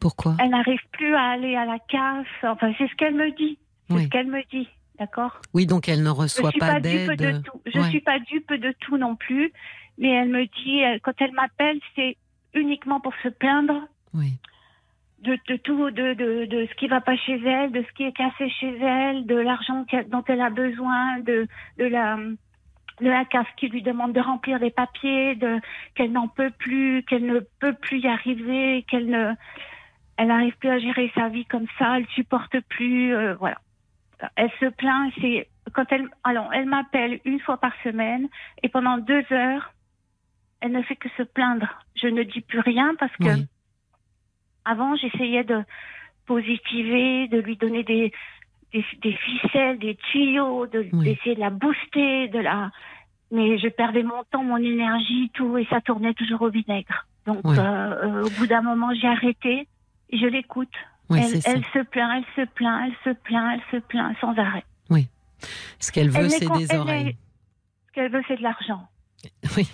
Pourquoi? Elle n'arrive plus à aller à la casse. Enfin, c'est ce qu'elle me dit. C'est Oui. ce qu'elle me dit. D'accord? Oui, donc elle ne Je reçoit suis pas pas dupe d'aide. de tout. Je Ouais. suis pas dupe de tout non plus. Mais elle me dit, elle- quand elle m'appelle, c'est uniquement pour se plaindre Oui. de, de tout, de, de, de ce qui va pas chez elle, de ce qui est cassé chez elle, de l'argent dont elle a besoin, de, de la de la CAF qui lui demande de remplir des papiers, de qu'elle n'en peut plus, qu'elle ne peut plus y arriver, qu'elle ne elle n'arrive plus à gérer sa vie comme ça, elle supporte plus, euh, voilà. Elle se plaint, c'est quand elle alors elle m'appelle une fois par semaine et pendant deux heures, elle ne fait que se plaindre. Je ne dis plus rien parce que Oui. avant, j'essayais de positiver, de lui donner des, des, des ficelles, des tuyaux, de- Oui. d'essayer de la booster, de la. Mais je perdais mon temps, mon énergie, tout, et ça tournait toujours au vinaigre. Donc, Oui. euh, euh, au bout d'un moment, j'ai arrêté et je l'écoute. Oui, elle, se plaint, elle se plaint, elle se plaint, elle se plaint sans arrêt. Ce qu'elle veut, elle c'est des oreilles. est- Ce qu'elle veut, c'est de l'argent. Oui.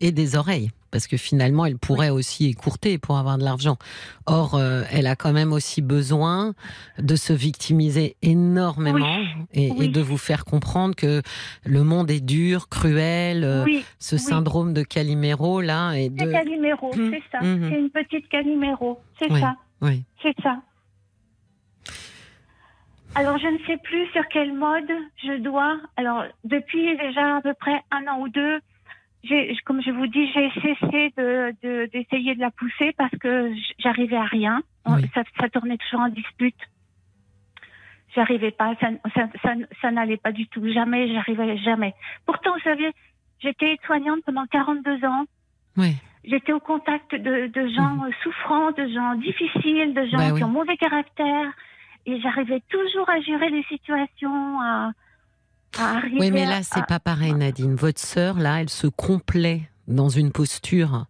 Et des oreilles. Parce que finalement, elle pourrait aussi écourter pour avoir de l'argent. Or, euh, elle a quand même aussi besoin de se victimiser énormément et, de vous faire comprendre que le monde est dur, cruel, euh, ce syndrome de Calimero là. Et de... C'est Calimero, hum, c'est ça. Hum. C'est une petite Calimero, c'est ça. Oui. C'est ça. Alors, je ne sais plus sur quel mode je dois. Alors, depuis déjà à peu près un an ou deux, comme je vous dis, j'ai cessé d'essayer de, la pousser parce que j'arrivais à rien. Ça, tournait toujours en dispute. J'arrivais pas, ça, n'allait pas du tout. Jamais, j'arrivais jamais. Pourtant, vous savez, j'étais soignante pendant 42 ans. Oui. J'étais au contact de, gens mhm. souffrants, de gens difficiles, de gens bah qui ont mauvais caractère. Et j'arrivais toujours à gérer les situations, à, oui, mais là, c'est pas pareil, Nadine. Votre sœur, là, elle se complaît dans une posture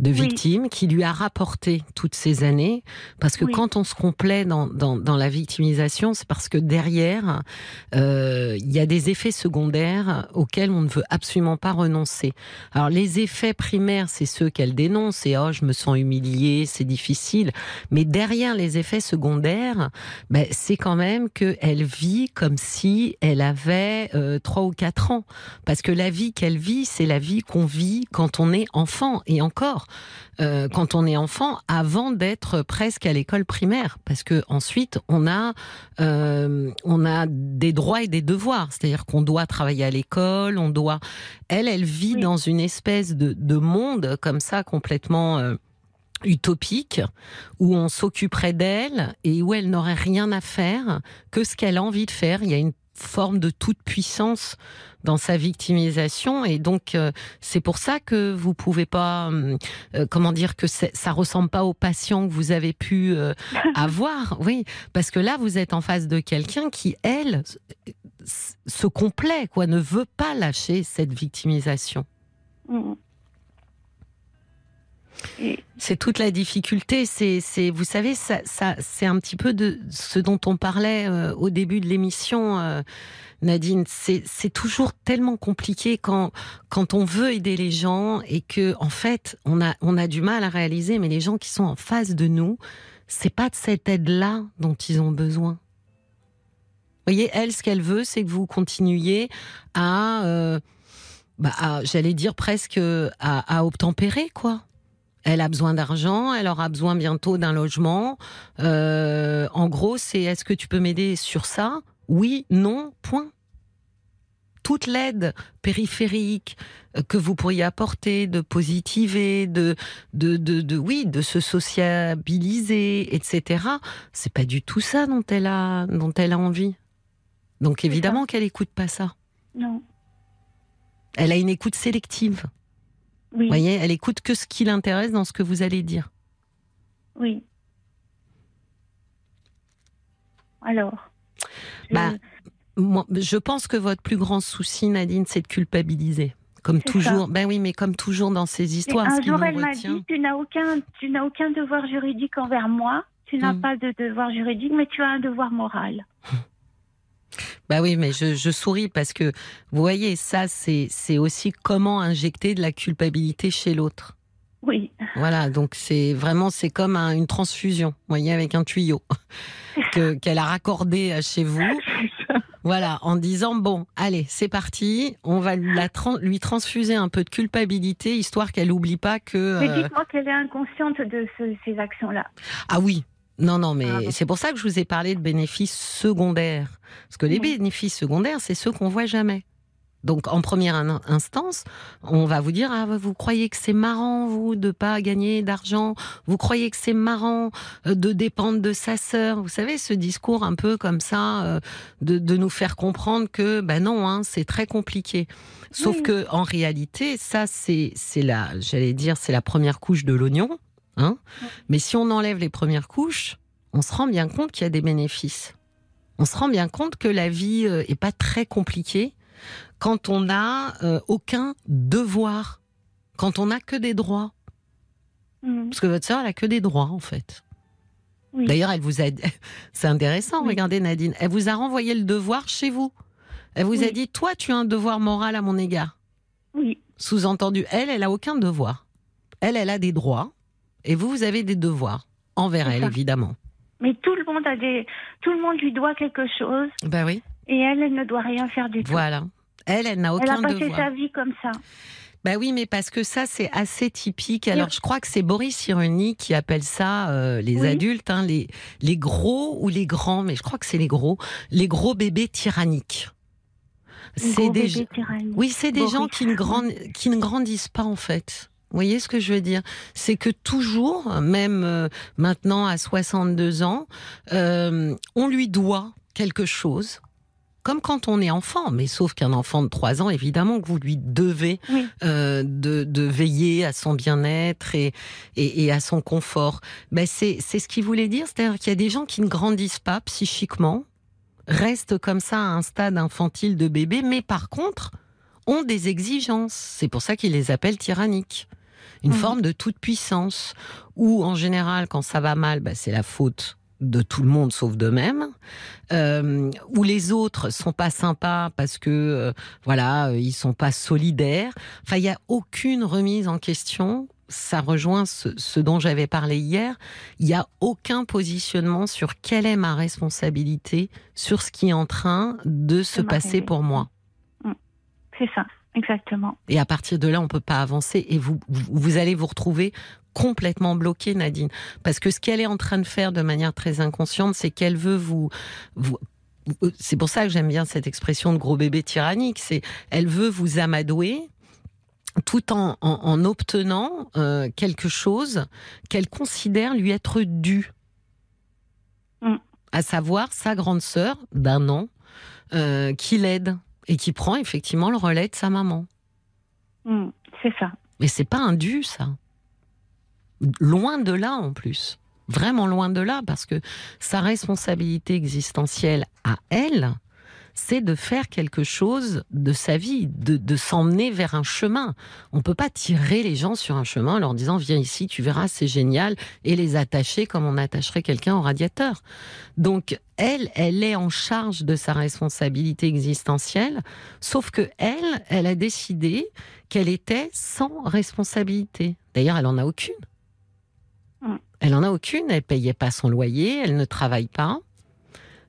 de victime qui lui a rapporté toutes ces années. Parce que quand on se complaît dans, dans, dans la victimisation, c'est parce que derrière, euh, il y a des effets secondaires auxquels on ne veut absolument pas renoncer. Alors les effets primaires, c'est ceux qu'elle dénonce, c'est oh je me sens humiliée, c'est difficile. Mais derrière les effets secondaires, ben, c'est quand même qu'elle vit comme si elle avait euh, trois ou quatre ans. Parce que la vie qu'elle vit, c'est la vie qu'on vit quand on est enfant. Et encore, euh, quand on est enfant avant d'être presque à l'école primaire, parce que ensuite on a euh, on a des droits et des devoirs, c'est-à-dire qu'on doit travailler à l'école, on doit. Elle, elle vit dans une espèce de, de, monde comme ça complètement. Euh, utopique où on s'occuperait d'elle et où elle n'aurait rien à faire que ce qu'elle a envie de faire. Il y a une forme de toute puissance dans sa victimisation. Et donc euh, c'est pour ça que vous pouvez pas euh, euh, comment dire que ça ressemble pas aux patients que vous avez pu avoir. Oui parce que là vous êtes en face de quelqu'un qui elle se complaît quoi ne veut pas lâcher cette victimisation. Mmh. C'est toute la difficulté. C'est, vous savez, ça, c'est un petit peu de ce dont on parlait euh, au début de l'émission, euh, Nadine. C'est, toujours tellement compliqué quand, quand on veut aider les gens et que, en fait, on a, on a du mal à réaliser, mais les gens qui sont en face de nous, c'est pas de cette aide-là dont ils ont besoin. Vous voyez, elle, ce qu'elle veut, c'est que vous continuiez à, euh, bah, j'allais dire presque à, à obtempérer, quoi. Elle a besoin d'argent, elle aura besoin bientôt d'un logement. Euh, en gros, c'est est-ce que tu peux m'aider sur ça? Oui, non, point. Toute l'aide périphérique euh, que vous pourriez apporter, de positiver, de, de, de, oui, de se sociabiliser, etc. C'est pas du tout ça dont elle a, dont elle a envie. Donc évidemment qu'elle écoute pas ça. Non. Elle a une écoute sélective. Vous voyez, elle écoute que ce qui l'intéresse dans ce que vous allez dire. Oui. Alors bah, Je pense que votre plus grand souci, Nadine, c'est de culpabiliser. Comme toujours. Ben oui, mais comme toujours dans ces histoires. un jour, elle m'a dit tu n'as aucun, tu n'as aucun devoir juridique envers moi. Tu n'as hmm. pas de devoir juridique, mais tu as un devoir moral. Bah oui, mais je, souris parce que vous voyez, ça, c'est aussi comment injecter de la culpabilité chez l'autre. Oui. Voilà, donc c'est vraiment c'est comme une transfusion, vous voyez, avec un tuyau qu'elle a raccordé chez vous. Voilà, en disant bon, allez, c'est parti, on va la lui transfuser un peu de culpabilité, histoire qu'elle n'oublie pas que. Mais euh, dites-moi qu'elle est inconsciente de ces actions-là. Ah oui, non, non, mais ah c'est pour ça que je vous ai parlé de bénéfices secondaires. Parce que les bénéfices secondaires, c'est ceux qu'on voit jamais. Donc, en première instance, on va vous dire ah, vous croyez que c'est marrant vous de pas gagner d'argent? Vous croyez que c'est marrant euh, de dépendre de sa sœur? Vous savez ce discours un peu comme ça euh, de, de nous faire comprendre que ben non, hein, c'est très compliqué. Sauf que en réalité, ça c'est c'est la j'allais dire c'est la première couche de l'oignon. Hein Mais si on enlève les premières couches, on se rend bien compte qu'il y a des bénéfices. On se rend bien compte que la vie n'est euh, pas très compliquée quand on n'a euh, aucun devoir, quand on n'a que des droits. Mhm. Parce que votre sœur, elle a que des droits, en fait. D'ailleurs, elle vous a. C'est intéressant, regardez Nadine. Elle vous a renvoyé le devoir chez vous. Elle vous a dit Toi, tu as un devoir moral à mon égard. Oui. Sous-entendu, elle, elle a aucun devoir. Elle, elle a des droits et vous, vous avez des devoirs envers elle, évidemment. Mais tout le monde a des, tout le monde lui doit quelque chose. Ben oui. Et elle, elle ne doit rien faire du tout. Voilà. Elle, elle n'a aucun devoir. Elle a passé sa vie comme ça. Ben oui, mais parce que ça, c'est assez typique. Alors, je crois que c'est Boris Cyrulnik qui appelle ça, euh, les adultes, hein, les, les gros ou les grands, mais je crois que c'est les gros, les gros bébés tyranniques. C'est des, oui, c'est des gens qui ne, qui ne grandissent pas en fait. Vous voyez ce que je veux dire? C'est que toujours, même euh, maintenant à 62 ans, euh, on lui doit quelque chose. Comme quand on est enfant, mais sauf qu'un enfant de 3 ans, évidemment que vous lui devez euh, de, veiller à son bien-être et, et, à son confort. Ben c'est ce qu'il voulait dire, c'est-à-dire qu'il y a des gens qui ne grandissent pas psychiquement, restent comme ça à un stade infantile de bébé, mais par contre ont des exigences. C'est pour ça qu'il les appelle tyranniques une mhm. forme de toute puissance, où en général, quand ça va mal, bah, c'est la faute de tout le monde sauf d'eux-mêmes, euh, où les autres sont pas sympas parce que euh, voilà euh, ils sont pas solidaires. Enfin, il y a aucune remise en question. Ça rejoint ce, dont j'avais parlé hier. Il n'y a aucun positionnement sur quelle est ma responsabilité sur ce qui est en train de se passer pour moi. Mm. C'est ça. Exactement. Et à partir de là, on peut pas avancer et vous, vous allez vous retrouver complètement bloqué, Nadine. Parce que ce qu'elle est en train de faire de manière très inconsciente, c'est qu'elle veut vous, vous c'est pour ça que j'aime bien cette expression de gros bébé tyrannique. C'est, elle veut vous amadouer tout en, en, obtenant euh, quelque chose qu'elle considère lui être dû. Mm. À savoir sa grande sœur d'un an euh, qui l'aide et qui prend effectivement le relais de sa maman. Hmm, c'est ça. Mais c'est pas un dû, ça. Loin de là, en plus. Vraiment loin de là, parce que sa responsabilité existentielle à elle, c'est de faire quelque chose de sa vie, de, s'emmener vers un chemin. On ne peut pas tirer les gens sur un chemin en leur disant viens ici, tu verras, c'est génial, et les attacher comme on attacherait quelqu'un au radiateur. Donc elle, elle est en charge de sa responsabilité existentielle, sauf que elle, elle a décidé qu'elle était sans responsabilité. D'ailleurs, elle en a aucune. Elle en a aucune. Elle payait pas son loyer, elle ne travaille pas.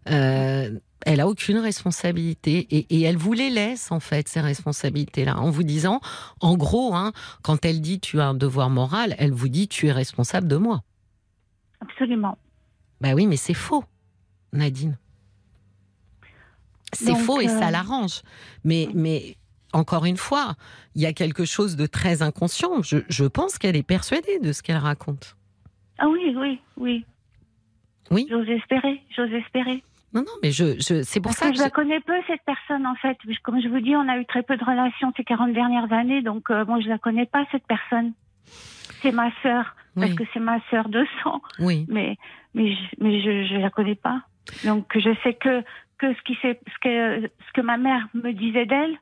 Euh, elle a aucune responsabilité et, elle vous les laisse en fait ces responsabilités-là en vous disant, en gros, hein, quand elle dit tu as un devoir moral, elle vous dit tu es responsable de moi. Absolument. Bah oui, mais c'est faux, Nadine. C'est faux et ça euh, l'arrange. Mais, mais encore une fois, il y a quelque chose de très inconscient. Je, je pense qu'elle est persuadée de ce qu'elle raconte. Ah oui, oui, oui. Oui. J'ose espérer, j'ose espérer. Non, non, mais je, je c'est pour ça que, je, la connais peu cette personne en fait. Comme je vous dis, on a eu très peu de relations ces 40 dernières années, donc euh, moi je la connais pas cette personne. C'est ma sœur parce que c'est ma sœur de sang. Oui. Mais mais je, mais je je la connais pas. Donc je sais que que ce qui ce que ce que ma mère me disait d'elle.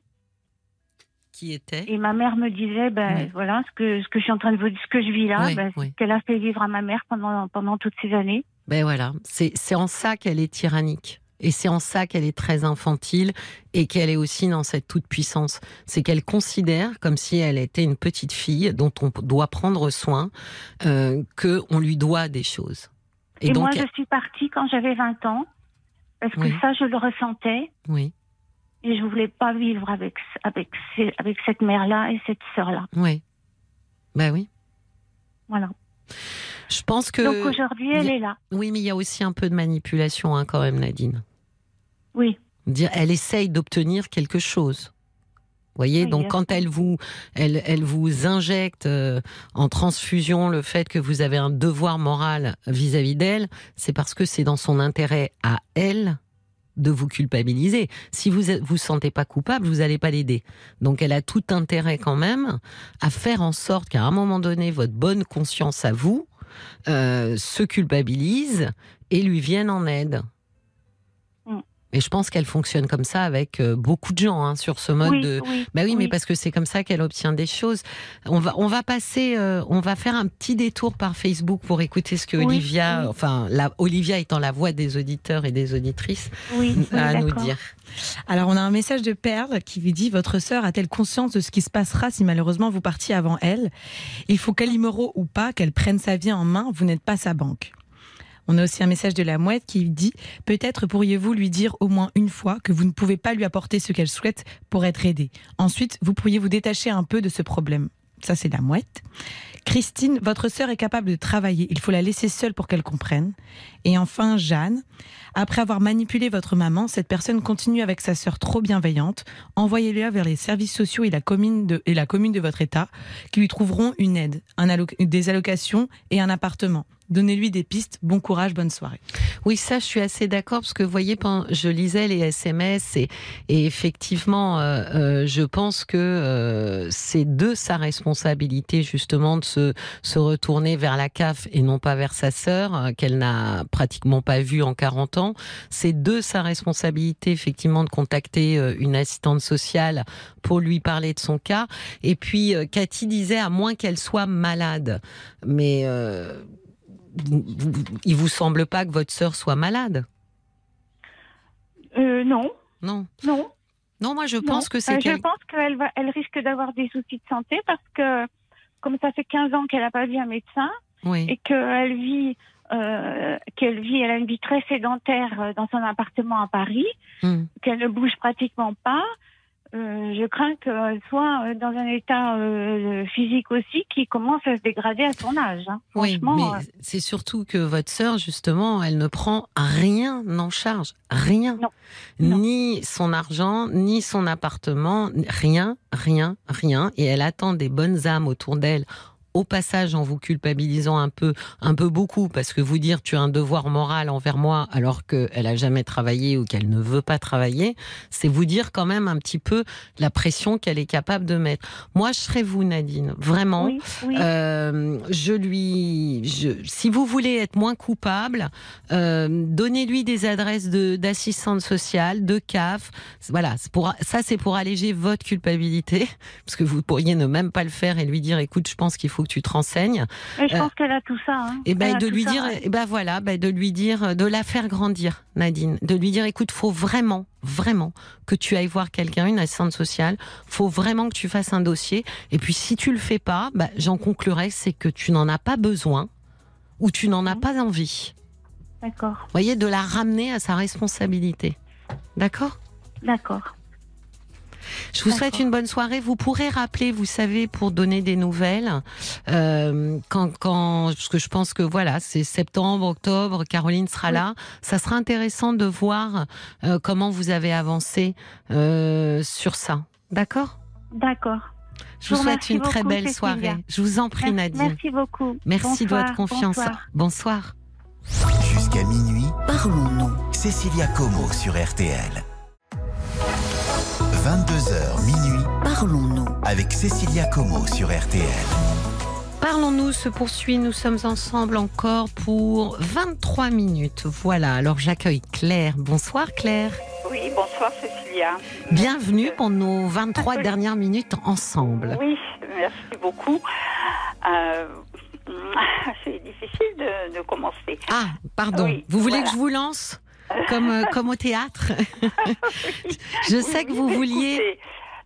Qui était Et ma mère me disait ben voilà ce que ce que je suis en train de vous ce que je vis là, ben, qu'elle a fait vivre à ma mère pendant pendant toutes ces années. Ben voilà, c'est en ça qu'elle est tyrannique. Et c'est en ça qu'elle est très infantile et qu'elle est aussi dans cette toute-puissance. C'est qu'elle considère comme si elle était une petite fille dont on doit prendre soin, euh, qu'on lui doit des choses. Et, donc, moi, je suis partie quand j'avais 20 ans, parce que ça, je le ressentais. Oui. Et je voulais pas vivre avec, avec, avec cette mère-là et cette sœur-là. Oui. Ben oui. Voilà. Je pense que. Donc aujourd'hui, elle est là. Oui, mais il y a aussi un peu de manipulation, hein, quand même, Nadine. Oui. Dire, elle essaye d'obtenir quelque chose. Vous voyez, donc quand elle vous, elle, elle vous injecte euh, en transfusion le fait que vous avez un devoir moral vis-à-vis d'elle, c'est parce que c'est dans son intérêt à elle de vous culpabiliser. Si vous vous sentez pas coupable, vous n'allez pas l'aider. Donc elle a tout intérêt quand même à faire en sorte qu'à un moment donné, votre bonne conscience à vous euh, se culpabilise et lui vienne en aide. Et je pense qu'elle fonctionne comme ça avec euh, beaucoup de gens hein, sur ce mode de. bah oui, mais parce que c'est comme ça qu'elle obtient des choses. On va, on va passer, euh, on va faire un petit détour par Facebook pour écouter ce que Olivia, enfin, la, Olivia étant la voix des auditeurs et des auditrices, a à nous dire. Alors, on a un message de Perle qui vous dit Votre sœur a-t-elle conscience de ce qui se passera si malheureusement vous partiez avant elle? Il faut qu'elle ou pas, qu'elle prenne sa vie en main, vous n'êtes pas sa banque. On a aussi un message de la mouette qui dit Peut-être pourriez-vous lui dire au moins une fois que vous ne pouvez pas lui apporter ce qu'elle souhaite pour être aidée. Ensuite, vous pourriez vous détacher un peu de ce problème. Ça, c'est la mouette. Christine, votre sœur est capable de travailler. Il faut la laisser seule pour qu'elle comprenne. Et enfin, Jeanne, après avoir manipulé votre maman, cette personne continue avec sa sœur trop bienveillante. Envoyez-la vers les services sociaux et la, commune de, votre État qui lui trouveront une aide, des allocations et un appartement. Donnez-lui des pistes. Bon courage, bonne soirée. Oui, ça, je suis assez d'accord parce que, vous voyez, je lisais les SMS et, effectivement, euh, euh, je pense que euh, c'est de sa responsabilité justement de se, se retourner vers la CAF et non pas vers sa sœur qu'elle n'a pratiquement pas vue en 40 ans. C'est de sa responsabilité effectivement de contacter une assistante sociale pour lui parler de son cas. Et puis, Cathy disait à moins qu'elle soit malade, mais il vous semble pas que votre sœur soit malade? Euh, Non. Non. Non. Non, moi je pense que c'est. Euh, je pense qu'elle va, elle risque d'avoir des soucis de santé parce que comme ça fait 15 ans qu'elle n'a pas vu un médecin et qu'elle vit, euh, qu'elle vit, elle a une vie très sédentaire dans son appartement à Paris, hmm. qu'elle ne bouge pratiquement pas. Euh, je crains qu'elle soit euh, dans un état euh, physique aussi qui commence à se dégrader à son âge. Hein. Oui, mais c'est surtout que votre sœur, justement, elle ne prend rien en charge. Rien. Ni son argent, ni son appartement, rien, rien, rien. Et elle attend des bonnes âmes autour d'elle au passage en vous culpabilisant un peu, un peu beaucoup, parce que vous dire tu as un devoir moral envers moi alors qu'elle a jamais travaillé ou qu'elle ne veut pas travailler, c'est vous dire quand même un petit peu la pression qu'elle est capable de mettre. Moi, je serais vous, Nadine, vraiment. Euh, je lui, je, si vous voulez être moins coupable, euh, donnez-lui des adresses de d'assistante sociale, de CAF. Voilà, pour, ça c'est pour alléger votre culpabilité, parce que vous pourriez ne même pas le faire et lui dire, écoute, je pense qu'il faut que tu te renseignes. je pense euh, qu'elle a tout ça. Hein. Et ben de lui dire, et ben voilà, ben de lui dire, de la faire grandir, Nadine, de lui dire, écoute, faut vraiment, vraiment que tu ailles voir quelqu'un, une assistante sociale. Faut vraiment que tu fasses un dossier. Et puis si tu le fais pas, ben, j'en conclurai, c'est que tu n'en as pas besoin ou tu n'en as pas envie. D'accord. Vous voyez, de la ramener à sa responsabilité. D'accord? D'accord. Je vous souhaite une bonne soirée. Vous pourrez rappeler, vous savez, pour donner des nouvelles, euh, quand, quand, parce que je pense que voilà, c'est septembre, octobre, Caroline sera là. Ça sera intéressant de voir euh, comment vous avez avancé euh, sur ça. D'accord? D'accord. Je vous, souhaite une très belle soirée. Je vous en prie, Nadine. Merci beaucoup. Merci de votre confiance. Bonsoir. Jusqu'à minuit, parlons-nous. Cécilia Como sur RTL. 22h minuit, parlons-nous avec Cécilia Como sur RTL. Parlons-nous se poursuit, nous sommes ensemble encore pour 23 minutes. Voilà, alors j'accueille Claire. Bonsoir Claire. Oui, bonsoir Cécilia. Bienvenue pour nos 23 dernières minutes ensemble. Oui, merci beaucoup. Euh, c'est difficile de, commencer. Ah, pardon. vous voulez que je vous lance? Comme, euh, comme au théâtre. je sais que vous vouliez.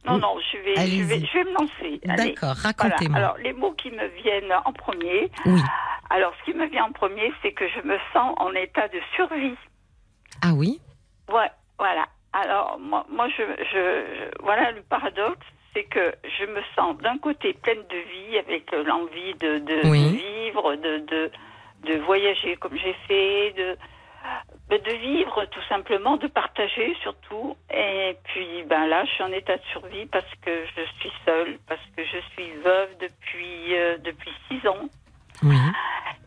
Non, non, je vais, je vais, je vais, me lancer. D'accord, racontez-moi. Alors, les mots qui me viennent en premier. Oui. Alors, ce qui me vient en premier, c'est que je me sens en état de survie. Ah oui? Ouais, voilà. Alors, moi, moi je, je, voilà le paradoxe, c'est que je me sens d'un côté pleine de vie, avec l'envie de, de, vivre, de, de, de voyager comme j'ai fait, de, de vivre tout simplement, de partager surtout. Et puis ben là, je suis en état de survie parce que je suis seule, parce que je suis veuve depuis euh, depuis six ans.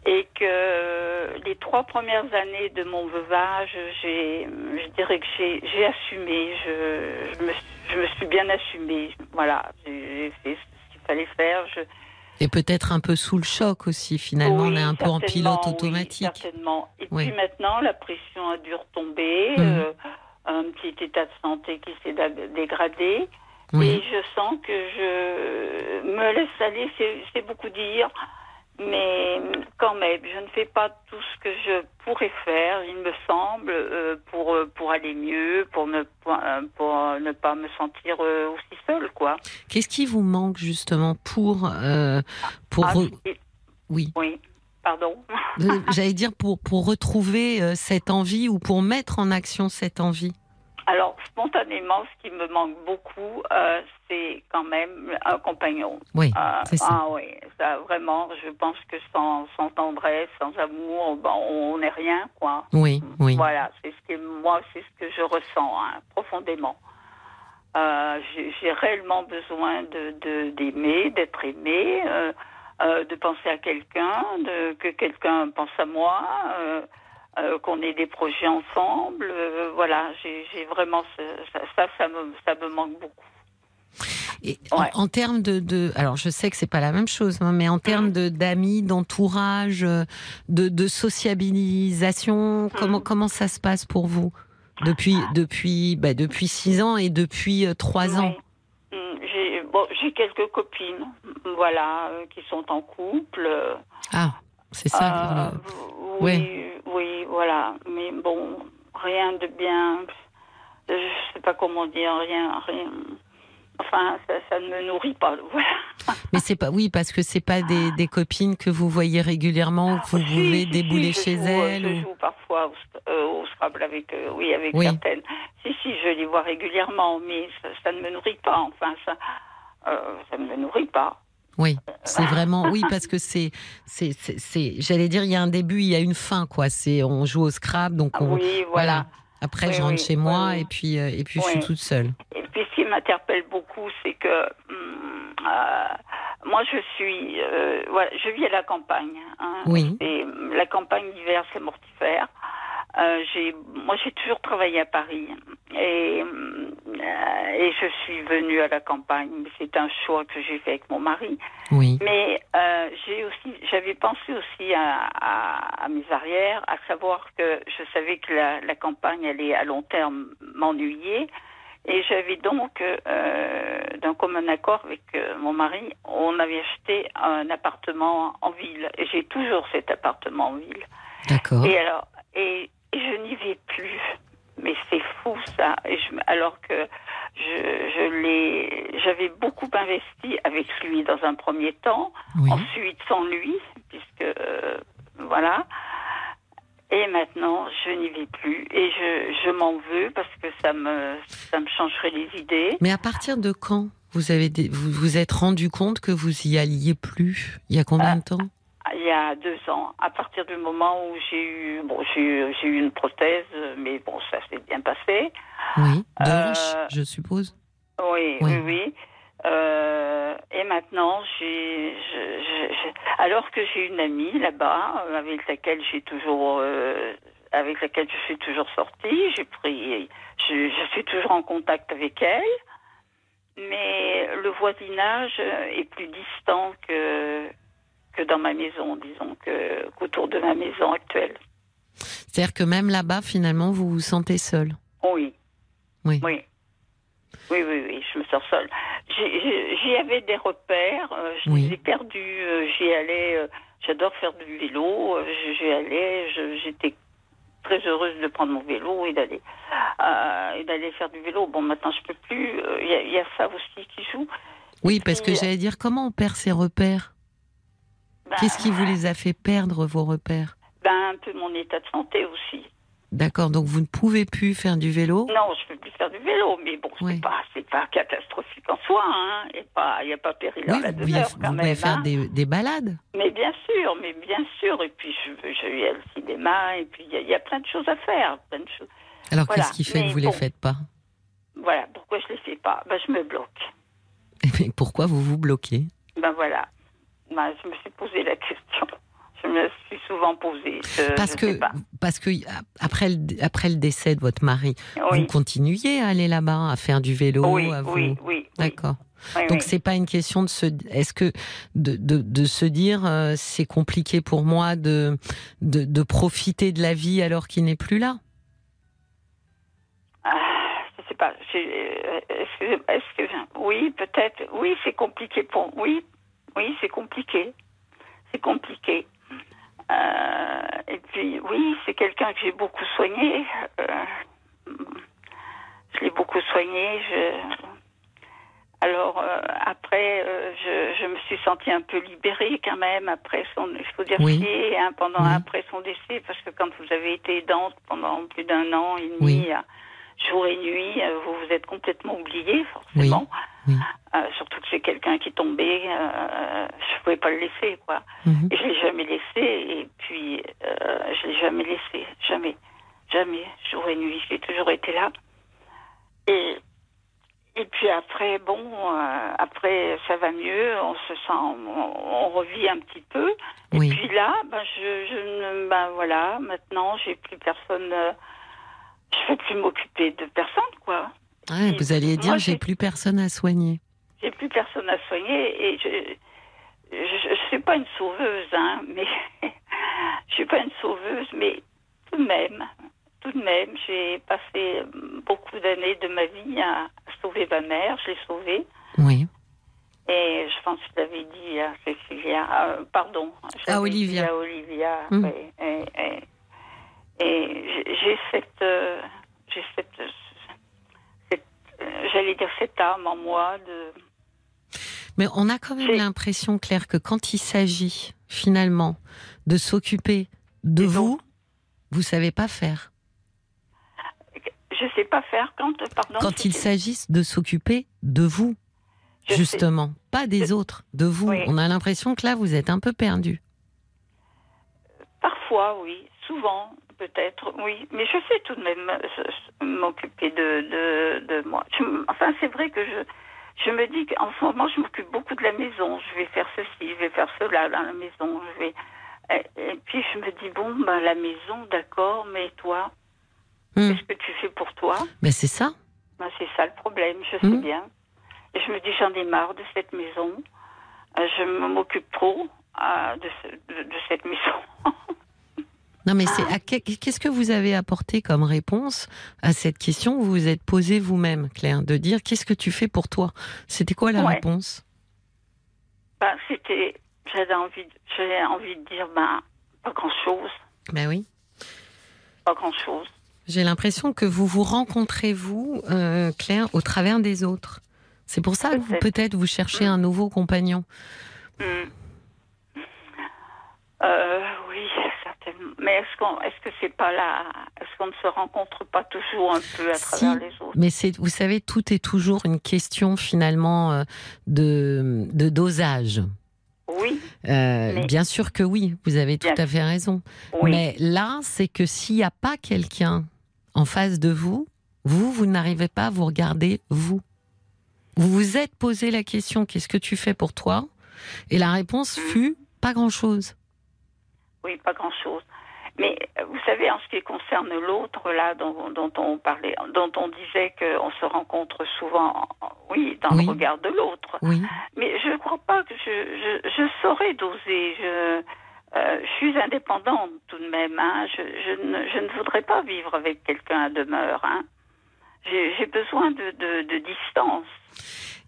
Et que les trois premières années de mon veuvage, j'ai, je dirais que j'ai, j'ai assumé, je, je, me, je me suis bien assumée. Voilà, j'ai fait ce qu'il fallait faire. Je, et peut-être un peu sous le choc aussi, finalement, on est un peu en pilote automatique. certainement. Et puis maintenant, la pression a dû retomber. Mmh. Euh, un petit état de santé qui s'est dégradé. Et je sens que je me laisse aller, c'est beaucoup dire, mais quand même, je ne fais pas tout ce que je pourrais faire, il me semble, euh, pour, pour aller mieux, pour ne, pour, ne pas me sentir aussi seule, quoi. Qu'est-ce qui vous manque justement pour... pour ah, Oui. Oui. Pardon. J'allais dire pour, pour retrouver euh, cette envie ou pour mettre en action cette envie. Alors, spontanément, ce qui me manque beaucoup, euh, c'est quand même un compagnon. Oui, euh, c'est ça. Ah oui, ça, vraiment, je pense que sans, sans tendresse, sans amour, ben, on n'est rien, quoi. Oui, oui. Voilà, c'est ce que moi, c'est ce que je ressens hein, profondément. J'ai réellement besoin de d'aimer, d'être aimé. Euh, de penser à quelqu'un, de que quelqu'un pense à moi, euh, euh, qu'on ait des projets ensemble. voilà, j'ai vraiment ça, ça, ça, me, ça me manque beaucoup. Et en, termes de, de, alors je sais que c'est pas la même chose, hein, mais en termes d'amis, d'entourage, de, de, sociabilisation, mhm. comment comment ça se passe pour vous depuis depuis bah, depuis six ans et depuis trois ans? J'ai quelques copines, voilà, euh, qui sont en couple. Ah, c'est ça. Euh, oui, oui, voilà. Mais bon, rien de bien. Je sais pas comment dire, rien, rien. Enfin, ça, ne me nourrit pas. Voilà. Mais c'est pas, oui, parce que c'est pas des, des, copines que vous voyez régulièrement ou que vous voulez débouler chez elles. Je joue parfois au, euh, Scrabble avec, oui, avec certaines. Si, si, je les vois régulièrement, mais ça, ça, ne me nourrit pas. Enfin, ça, euh, ça ne me nourrit pas. Oui, c'est vraiment oui parce que c'est c'est c'est j'allais dire il y a un début, il y a une fin quoi. C'est on joue au Scrabble donc on, oui, voilà. Après je rentre chez moi et puis euh, et puis je suis toute seule. Et puis ce qui m'interpelle beaucoup c'est que hum, euh, moi je suis voilà, je vis à la campagne. Hein, oui. Et la campagne d'hiver c'est mortifère. Euh, j'ai, moi, j'ai toujours travaillé à Paris et, euh, et je suis venue à la campagne. C'est un choix que j'ai fait avec mon mari. Oui. Mais euh, j'ai aussi, j'avais pensé aussi à, à, à, mes arrières, à savoir que je savais que la, la campagne allait à long terme m'ennuyer. Et j'avais donc, euh, d'un commun accord avec euh, mon mari, on avait acheté un appartement en ville. Et j'ai toujours cet appartement en ville. D'accord. Et alors, et je n'y vais plus. Mais c'est fou ça. Et je, alors que je, je l'ai, j'avais beaucoup investi avec lui dans un premier temps, ensuite sans lui, puisque euh, voilà. Et maintenant, je n'y vais plus et je, je m'en veux parce que ça me, ça me changerait les idées. Mais à partir de quand vous avez vous vous êtes rendu compte que vous y alliez plus? Il y a combien de temps? Il y a deux ans, à partir du moment où j'ai eu, bon, j'ai eu, une prothèse, mais bon, ça s'est bien passé. Oui, de euh, je suppose. Oui, oui, oui. Euh, et maintenant, j'ai, alors que j'ai une amie là-bas avec laquelle j'ai toujours, euh, avec laquelle je suis toujours sortie, j'ai pris, je, je, suis toujours en contact avec elle, mais le voisinage est plus distant que que dans ma maison, disons, que, qu'autour de ma maison actuelle. C'est-à-dire que même là-bas, finalement, vous vous sentez seule Oui. Oui. Oui. Oui, oui, je me sens seule. J'y avais des repères, euh, je les ai perdus. Euh, j'y allais, euh, j'adore faire du vélo. J'y allais, j'étais très heureuse de prendre mon vélo et d'aller et d'aller faire du vélo. Bon, maintenant je peux plus. Il y, a ça aussi qui joue. Oui, parce que j'allais dire comment on perd ses repères? Bah, Qu'est-ce qui vous les a fait perdre, vos repères ben, Un peu mon état de santé aussi. D'accord, donc vous ne pouvez plus faire du vélo Non, je ne peux plus faire du vélo, mais bon, c'est pas, pas catastrophique en soi, hein. il n'y a, pas péril oui, la demeure quand vous pouvez faire des, des, balades Mais bien sûr, mais bien sûr, et puis je, je vais au cinéma, et puis il y, a plein de choses à faire, plein de choses. Alors qu'est-ce qui fait que vous ne les faites pas Voilà, pourquoi je ne les fais pas? Ben, Je me bloque. Et pourquoi vous vous bloquez? Ben voilà, bah, je me suis posé la question. Je me suis souvent posé. parce que, parce que après le, après le décès de votre mari, vous continuiez à aller là-bas, à faire du vélo, oui, à vous... oui, oui, D'accord. Donc c'est pas une question de se, est-ce que de, de, de, se dire euh, c'est compliqué pour moi de, de, de profiter de la vie alors qu'il n'est plus là? Ah, pas. Est-ce que, oui, peut-être. Oui, c'est compliqué pour. Oui, oui, c'est compliqué. C'est compliqué. et puis, oui, c'est quelqu'un que j'ai beaucoup soigné. je l'ai beaucoup soigné. Je, alors euh, après, euh, je, je, me suis sentie un peu libérée quand même après son, il faut dire oui. hein, pendant après son décès, parce que quand vous avez été aidante pendant plus d'un an et demi, euh, jour et nuit, vous vous êtes complètement oubliée forcément. surtout que c'est quelqu'un qui tombait, je pouvais pas le laisser quoi. Mhm. Et je l'ai jamais laissé et puis je l'ai jamais laissé, jamais, jamais, jour et nuit, j'ai toujours été là. Et et puis après, bon, euh, après ça va mieux, on se sent, on, revit un petit peu. Et puis là, ben je, je ben voilà, maintenant j'ai plus personne, euh, je vais plus m'occuper de personne, quoi. Ah, vous alliez dire, j'ai plus personne à soigner. J'ai plus personne à soigner et je, je, je suis pas une sauveuse, hein, mais je suis pas une sauveuse, mais tout de même, tout de même, j'ai passé beaucoup d'années de ma vie à sauver ma mère. Je l'ai sauvée. Oui. Et je pense que je l'avais dit à Cécilia. Euh, pardon. À Olivia. à Olivia. Hum. Oui. Et, j'ai cette, euh, j'ai cette, cette euh, j'allais dire cette âme en moi de. Mais on a quand même l'impression, Claire, que quand il s'agit finalement de s'occuper de vous, vous savez pas faire je sais pas faire quand, pardon. Quand il s'agisse de s'occuper de vous, justement, pas des autres, de vous. On a l'impression que là, vous êtes un peu perdu. Parfois, oui. Souvent, peut-être, oui. Mais je sais tout de même m'occuper de, de, de, moi. enfin, c'est vrai que je, je me dis qu'en ce moment, je m'occupe beaucoup de la maison. Je vais faire ceci, je vais faire cela dans la maison. Je vais... et, puis, je me dis, bon, ben, la maison, d'accord, mais toi Hmm. Qu'est-ce que tu fais pour toi? Mais c'est ça. Ben, c'est ça le problème, je sais hmm. bien. Et je me dis, j'en ai marre de cette maison. Euh, je m'occupe trop euh, de, de, cette maison. non, mais c'est qu'est-ce que vous avez apporté comme réponse à cette question que vous vous êtes posée vous-même, Claire, de dire qu'est-ce que tu fais pour toi? C'était quoi la réponse? Ben, C'était, j'avais envie, j'avais envie de dire, ben, pas grand-chose. Ben oui. Pas grand-chose. J'ai l'impression que vous vous rencontrez, vous, euh, Claire, au travers des autres. C'est pour ça que peut-être vous cherchez un nouveau compagnon. Hmm. Euh, oui. Mais est-ce qu'on, est-ce que c'est pas là Est-ce qu'on ne se rencontre pas toujours un peu à travers les autres? Mais c'est, vous savez, tout est toujours une question finalement euh, de, de dosage. Oui. Bien sûr que oui, vous avez tout à fait raison. Mais là, c'est que s'il n'y a pas quelqu'un en face de vous, vous, vous n'arrivez pas à vous regarder vous. Vous vous êtes posé la question qu'est-ce que tu fais pour toi? Et la réponse mm. fut pas grand-chose. Oui, pas grand-chose. Mais euh, vous savez, en ce qui concerne l'autre, là, dont, on parlait, dont on disait qu'on se rencontre souvent, oui, dans le regard de l'autre. Oui. Mais je ne crois pas que je, je, je saurais doser. Je, euh, je suis indépendante tout de même. Hein. Je, ne, voudrais pas vivre avec quelqu'un à demeure. Hein. J'ai besoin de, distance.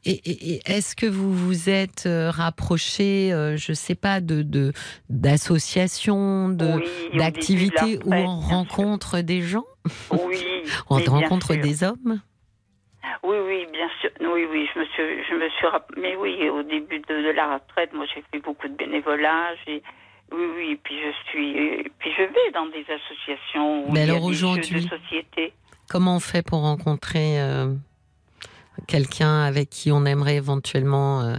Et, est-ce que vous vous êtes euh, rapproché, euh, je ne sais pas, de d'associations, de, d'activités où on rencontre des gens? Oui. on rencontre des hommes? Oui, oui, bien sûr. Oui, oui, je me suis, je me suis, mais oui, au début de, la retraite, moi, j'ai fait beaucoup de bénévolat. Oui, oui, et puis je suis, puis je vais dans des associations où Mais il y a des jeux de société. Comment on fait pour rencontrer euh, quelqu'un avec qui on aimerait éventuellement euh,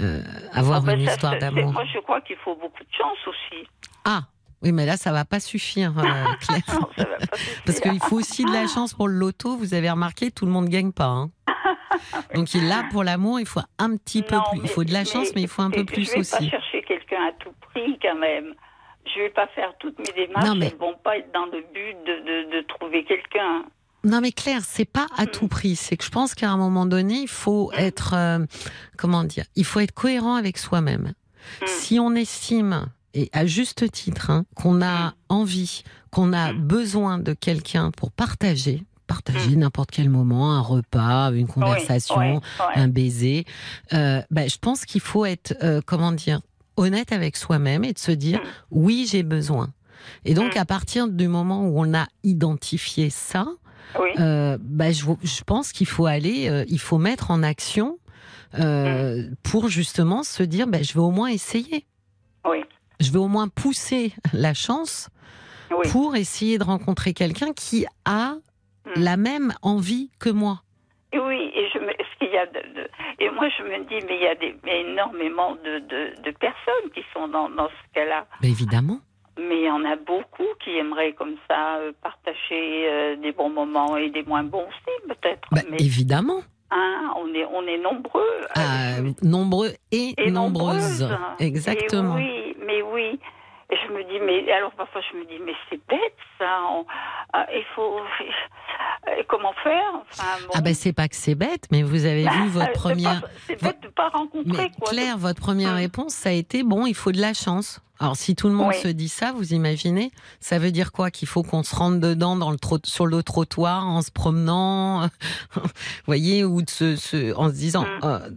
euh, avoir ah, ben une histoire d'amour Moi, je crois qu'il faut beaucoup de chance aussi. Ah, oui, mais là, ça va pas suffire, Claire. non, ça va pas suffire. Parce qu'il faut aussi de la chance pour le loto. Vous avez remarqué, tout le monde gagne pas. Hein. Donc là, pour l'amour, il faut un petit peu plus. il faut de la chance, mais il faut un peu plus aussi. Je vais pas chercher quelqu'un à tout prix, quand même. Je vais pas faire toutes mes démarches. Elles ne vont pas être dans le but de, trouver quelqu'un. Non mais Claire, c'est pas à tout prix. C'est que je pense qu'à un moment donné, il faut être, euh, comment dire, il faut être cohérent avec soi-même. Si on estime et à juste titre, hein, qu'on a envie, qu'on a besoin de quelqu'un pour partager, partager n'importe quel moment, un repas, une conversation, un baiser. Euh, bah, je pense qu'il faut être, euh, comment dire, honnête avec soi-même et de se dire, mm. oui, j'ai besoin. Et donc, mm. à partir du moment où on a identifié ça, euh, bah, je, je, pense qu'il faut aller, il faut mettre en action mm. pour justement se dire, bah, je vais au moins essayer. Oui. Je vais au moins pousser la chance pour essayer de rencontrer quelqu'un qui a hmm. la même envie que moi. Oui, et je me, ce qu'il y a de, et moi je me dis, mais il y a, des, énormément de, de, personnes qui sont dans, dans ce cas-là. évidemment. Mais il y en a beaucoup qui aimeraient comme ça euh, partager euh, des bons moments et des moins bons aussi, peut-être. Bah, évidemment. Hein, on est on est nombreux. Ah, nombreux et, nombreuses. Exactement. oui, mais oui. Et je me dis, mais alors parfois je me dis, mais c'est bête ça. Ah, il faut. Comment faire? Ah ben c'est pas que c'est bête, mais vous avez vu votre première. C'est bête de pas rencontrer. quoi, Claire, votre première hum. réponse, ça a été bon, il faut de la chance. Alors, si tout le monde se dit ça, vous imaginez, ça veut dire quoi Qu'il faut qu'on se rende dedans dans le sur le trottoir en se promenant, vous voyez, ou de se, en se disant, mm. euh,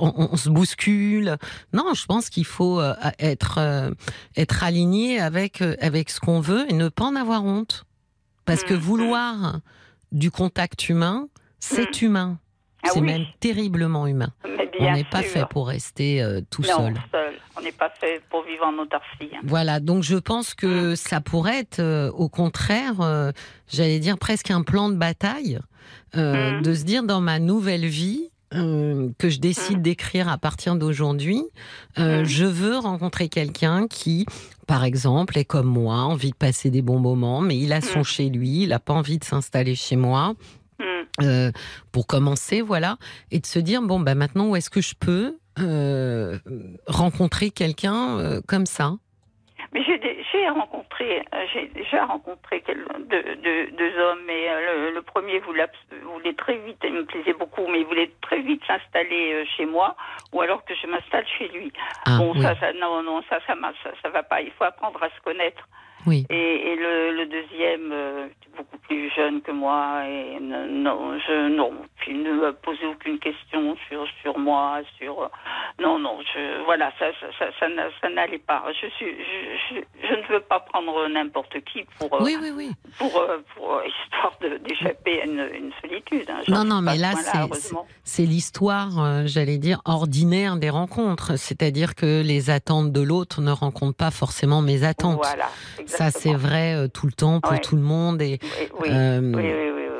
on, se bouscule. Non, je pense qu'il faut euh, être euh, être aligné avec avec ce qu'on veut et ne pas en avoir honte, parce que mm. vouloir du contact humain, c'est mm. humain. Ah c'est même terriblement humain. On n'est pas fait pour rester tout seul. On n'est pas fait pour vivre en autarcie. Voilà, donc je pense que mm. ça pourrait être, euh, au contraire, euh, j'allais dire presque un plan de bataille, euh, mm. de se dire dans ma nouvelle vie, que je décide mm. d'écrire à partir d'aujourd'hui, je veux rencontrer quelqu'un qui, par exemple, est comme moi, envie de passer des bons moments, mais il a son chez lui, il n'a pas envie de s'installer chez moi. Pour commencer, voilà, et de se dire bon, bah maintenant où est-ce que je peux euh, rencontrer quelqu'un euh, comme ça? Mais j'ai rencontré, euh, j'ai déjà rencontré deux, hommes, mais le, premier voulait, voulait, très vite, il me plaisait beaucoup, mais il voulait très vite s'installer chez moi, ou alors que je m'installe chez lui. Ah, bon, ça, ça, non, non, ça, ça, ça, ça, va pas. Il faut apprendre à se connaître. Oui. Et, le, deuxième, euh, beaucoup plus jeune que moi, et non, je, non, ne m'a posé aucune question sur, sur moi, sur, non, non, je, voilà, ça, ça, ça, ça n'allait pas. Je suis, je, je, ne veux pas prendre n'importe qui pour, oui, oui, oui. pour, euh, pour, histoire d'échapper à une, une solitude. Hein. Non, non, mais là, c'est l'histoire, euh, j'allais dire, ordinaire des rencontres. C'est-à-dire que les attentes de l'autre ne rencontrent pas forcément mes attentes. Voilà. Ça, c'est vrai euh, tout le temps pour tout le monde. Et, oui, euh, oui,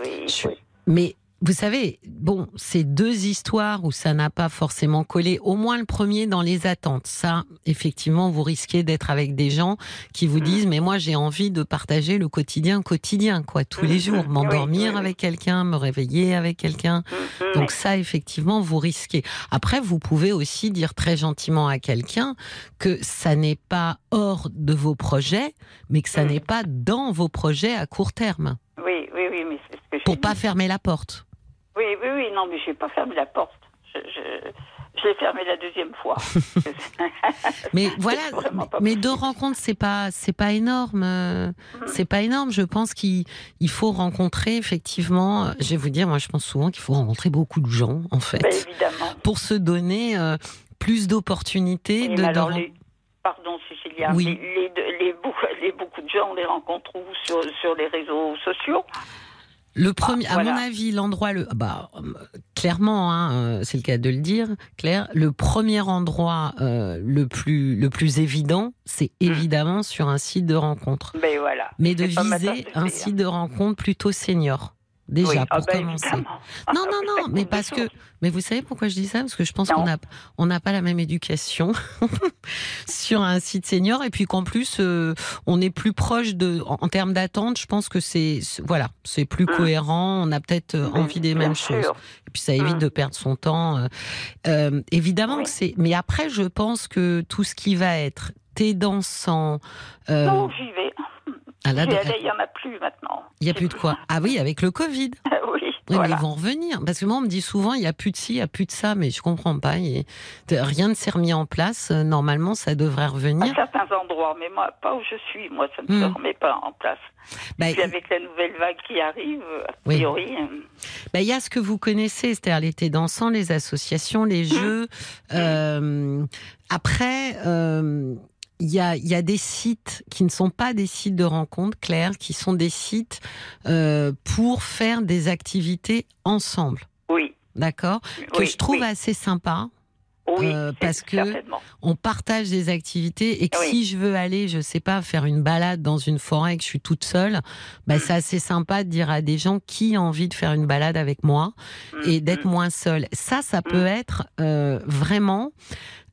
oui, oui, Mais vous savez, bon, c'est deux histoires où ça n'a pas forcément collé. Au moins le premier dans les attentes. Ça, effectivement, vous risquez d'être avec des gens qui vous disent, mais moi j'ai envie de partager le quotidien quotidien, quoi, tous les jours, m'endormir avec quelqu'un, me réveiller avec quelqu'un. Donc ça, effectivement, vous risquez. Après, vous pouvez aussi dire très gentiment à quelqu'un que ça n'est pas hors de vos projets, mais que ça n'est pas dans vos projets à court terme. Oui, oui, oui, mais c'est ce que Pour pas fermer la porte. Oui, oui, oui, non, mais je n'ai pas fermé la porte. Je, je, l'ai fermée la deuxième fois. mais voilà, mais deux rencontres, c'est pas, c'est pas énorme. Mm. C'est pas énorme. Je pense qu'il faut rencontrer effectivement. Je vais vous dire, moi, je pense souvent qu'il faut rencontrer beaucoup de gens, en fait, ben, évidemment. pour se donner euh, plus d'opportunités. De, alors, Pardon, Cécilia, oui. les, les, les, beaucoup de gens, on les rencontre sur, sur les réseaux sociaux? Le premier, à mon avis, l'endroit, le, bah, clairement, hein, euh, c'est le cas de le dire, Claire, le premier endroit euh, le plus le plus évident, c'est hmm. évidemment sur un site de rencontre. Mais ben voilà. Mais de viser un site de rencontre plutôt senior déjà ah pour bah, commencer. Non, non, non, mais parce que, mais vous savez pourquoi je dis ça? Parce que je pense qu'on n'a on n'a pas la même éducation sur un site senior et puis qu'en plus euh, on est plus proche de, en, termes d'attente, je pense que c'est, voilà, c'est plus mmh. cohérent. On a peut-être euh, envie des mêmes choses. Et puis ça évite mmh. de perdre son temps. Euh, évidemment que c'est, mais après je pense que tout ce qui va être non, j'y vais. Il n'y en a plus maintenant. Il n'y a plus de quoi Ah oui, avec le Covid. oui. Oui, mais ils vont revenir. Parce que moi, on me dit souvent, il n'y a plus de ci, il n'y a plus de ça, mais je comprends pas. Rien ne s'est remis en place. Normalement, ça devrait revenir. À certains endroits, mais moi, pas où je suis. Moi, ça ne se hmm. remet pas en place. Bah, Et puis avec la nouvelle vague qui arrive, a priori. Euh, bah, il y a ce que vous connaissez, c'est-à-dire l'été dansant, les associations, les hmm. jeux. Euh, après, euh, il y a, y a, des sites qui ne sont pas des sites de rencontre, Claire, qui sont des sites euh, pour faire des activités ensemble. Oui. D'accord? Que je trouve assez sympa. Oui, euh, parce que on partage des activités et que si je veux aller, je sais pas, faire une balade dans une forêt et que je suis toute seule, bah, mm. c'est assez sympa de dire à des gens qui ont envie de faire une balade avec moi mm, et d'être mm. moins seule. Ça, ça peut être euh, vraiment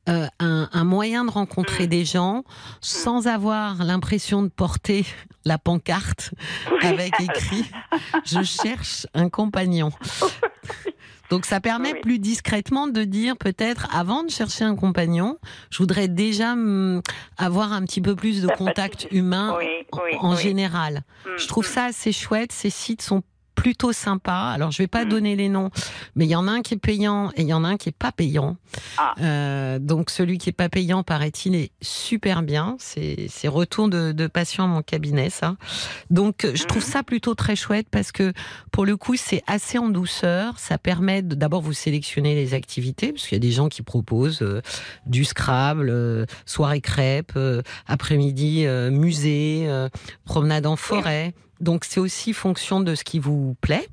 euh, un, moyen de rencontrer mm. des gens sans avoir l'impression de porter la pancarte avec écrit Je cherche un compagnon. Donc ça permet plus discrètement de dire peut-être avant de chercher un compagnon, je voudrais déjà mm, avoir un petit peu plus de contact humain en, général. Mm, je trouve ça assez chouette. Ces sites sont plutôt sympa. Alors, je vais pas mm. donner les noms, mais il y en a un qui est payant et il y en a un qui est pas payant. Ah. Euh, donc, celui qui est pas payant, paraît-il, est super bien. C'est retour de, de patients à mon cabinet, ça. Donc, je trouve mm. ça plutôt très chouette parce que, pour le coup, c'est assez en douceur. Ça permet d'abord vous sélectionner les activités, parce qu'il y a des gens qui proposent euh, du Scrabble, euh, soirée crêpe, après-midi musée, promenade en forêt. Donc c'est aussi fonction de ce qui vous plaît.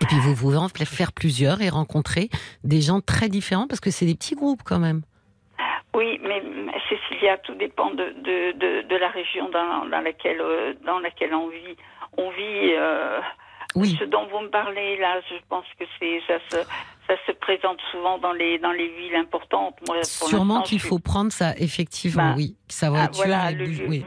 Et puis vous pouvez en faire plusieurs et rencontrer des gens très différents parce que c'est des petits groupes quand même. Oui, mais Cécilia, tout dépend de, de, de, la région dans, dans, laquelle, euh, dans laquelle on vit. On vit. Euh, oui. Ce dont vous me parlez là, je pense que c'est ça se, ça se présente souvent dans les dans les villes importantes. Moi, Sûrement qu'il faut prendre ça, effectivement, bah, oui, sa voiture. Ah, voilà, oui.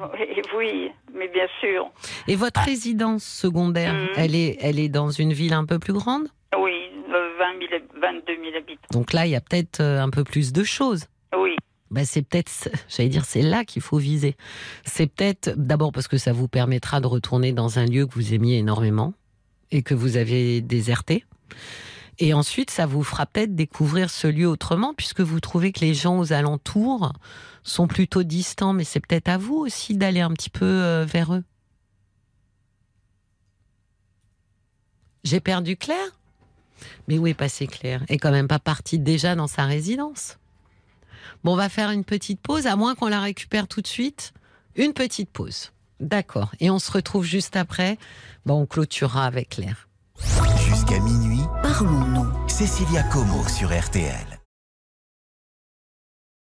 oui mais bien sûr. Et votre résidence secondaire, mm. elle, est, elle est dans une ville un peu plus grande? Oui, 20 000, 22 000 habitants. Donc là, il y a peut-être euh, un peu plus de choses. Oui. Ben c'est peut-être, j'allais dire, c'est là qu'il faut viser. C'est peut-être, d'abord parce que ça vous permettra de retourner dans un lieu que vous aimiez énormément et que vous avez déserté. Et ensuite, ça vous fera peut-être découvrir ce lieu autrement, puisque vous trouvez que les gens aux alentours sont plutôt distants, mais c'est peut-être à vous aussi d'aller un petit peu euh, vers eux. J'ai perdu Claire? Mais où est passé Claire? Est quand même pas partie déjà dans sa résidence. Bon, on va faire une petite pause, à moins qu'on la récupère tout de suite. Une petite pause. D'accord. Et on se retrouve juste après. Bon, on clôturera avec Claire. Jusqu'à minuit, parlons-nous. Cécilia Como sur RTL.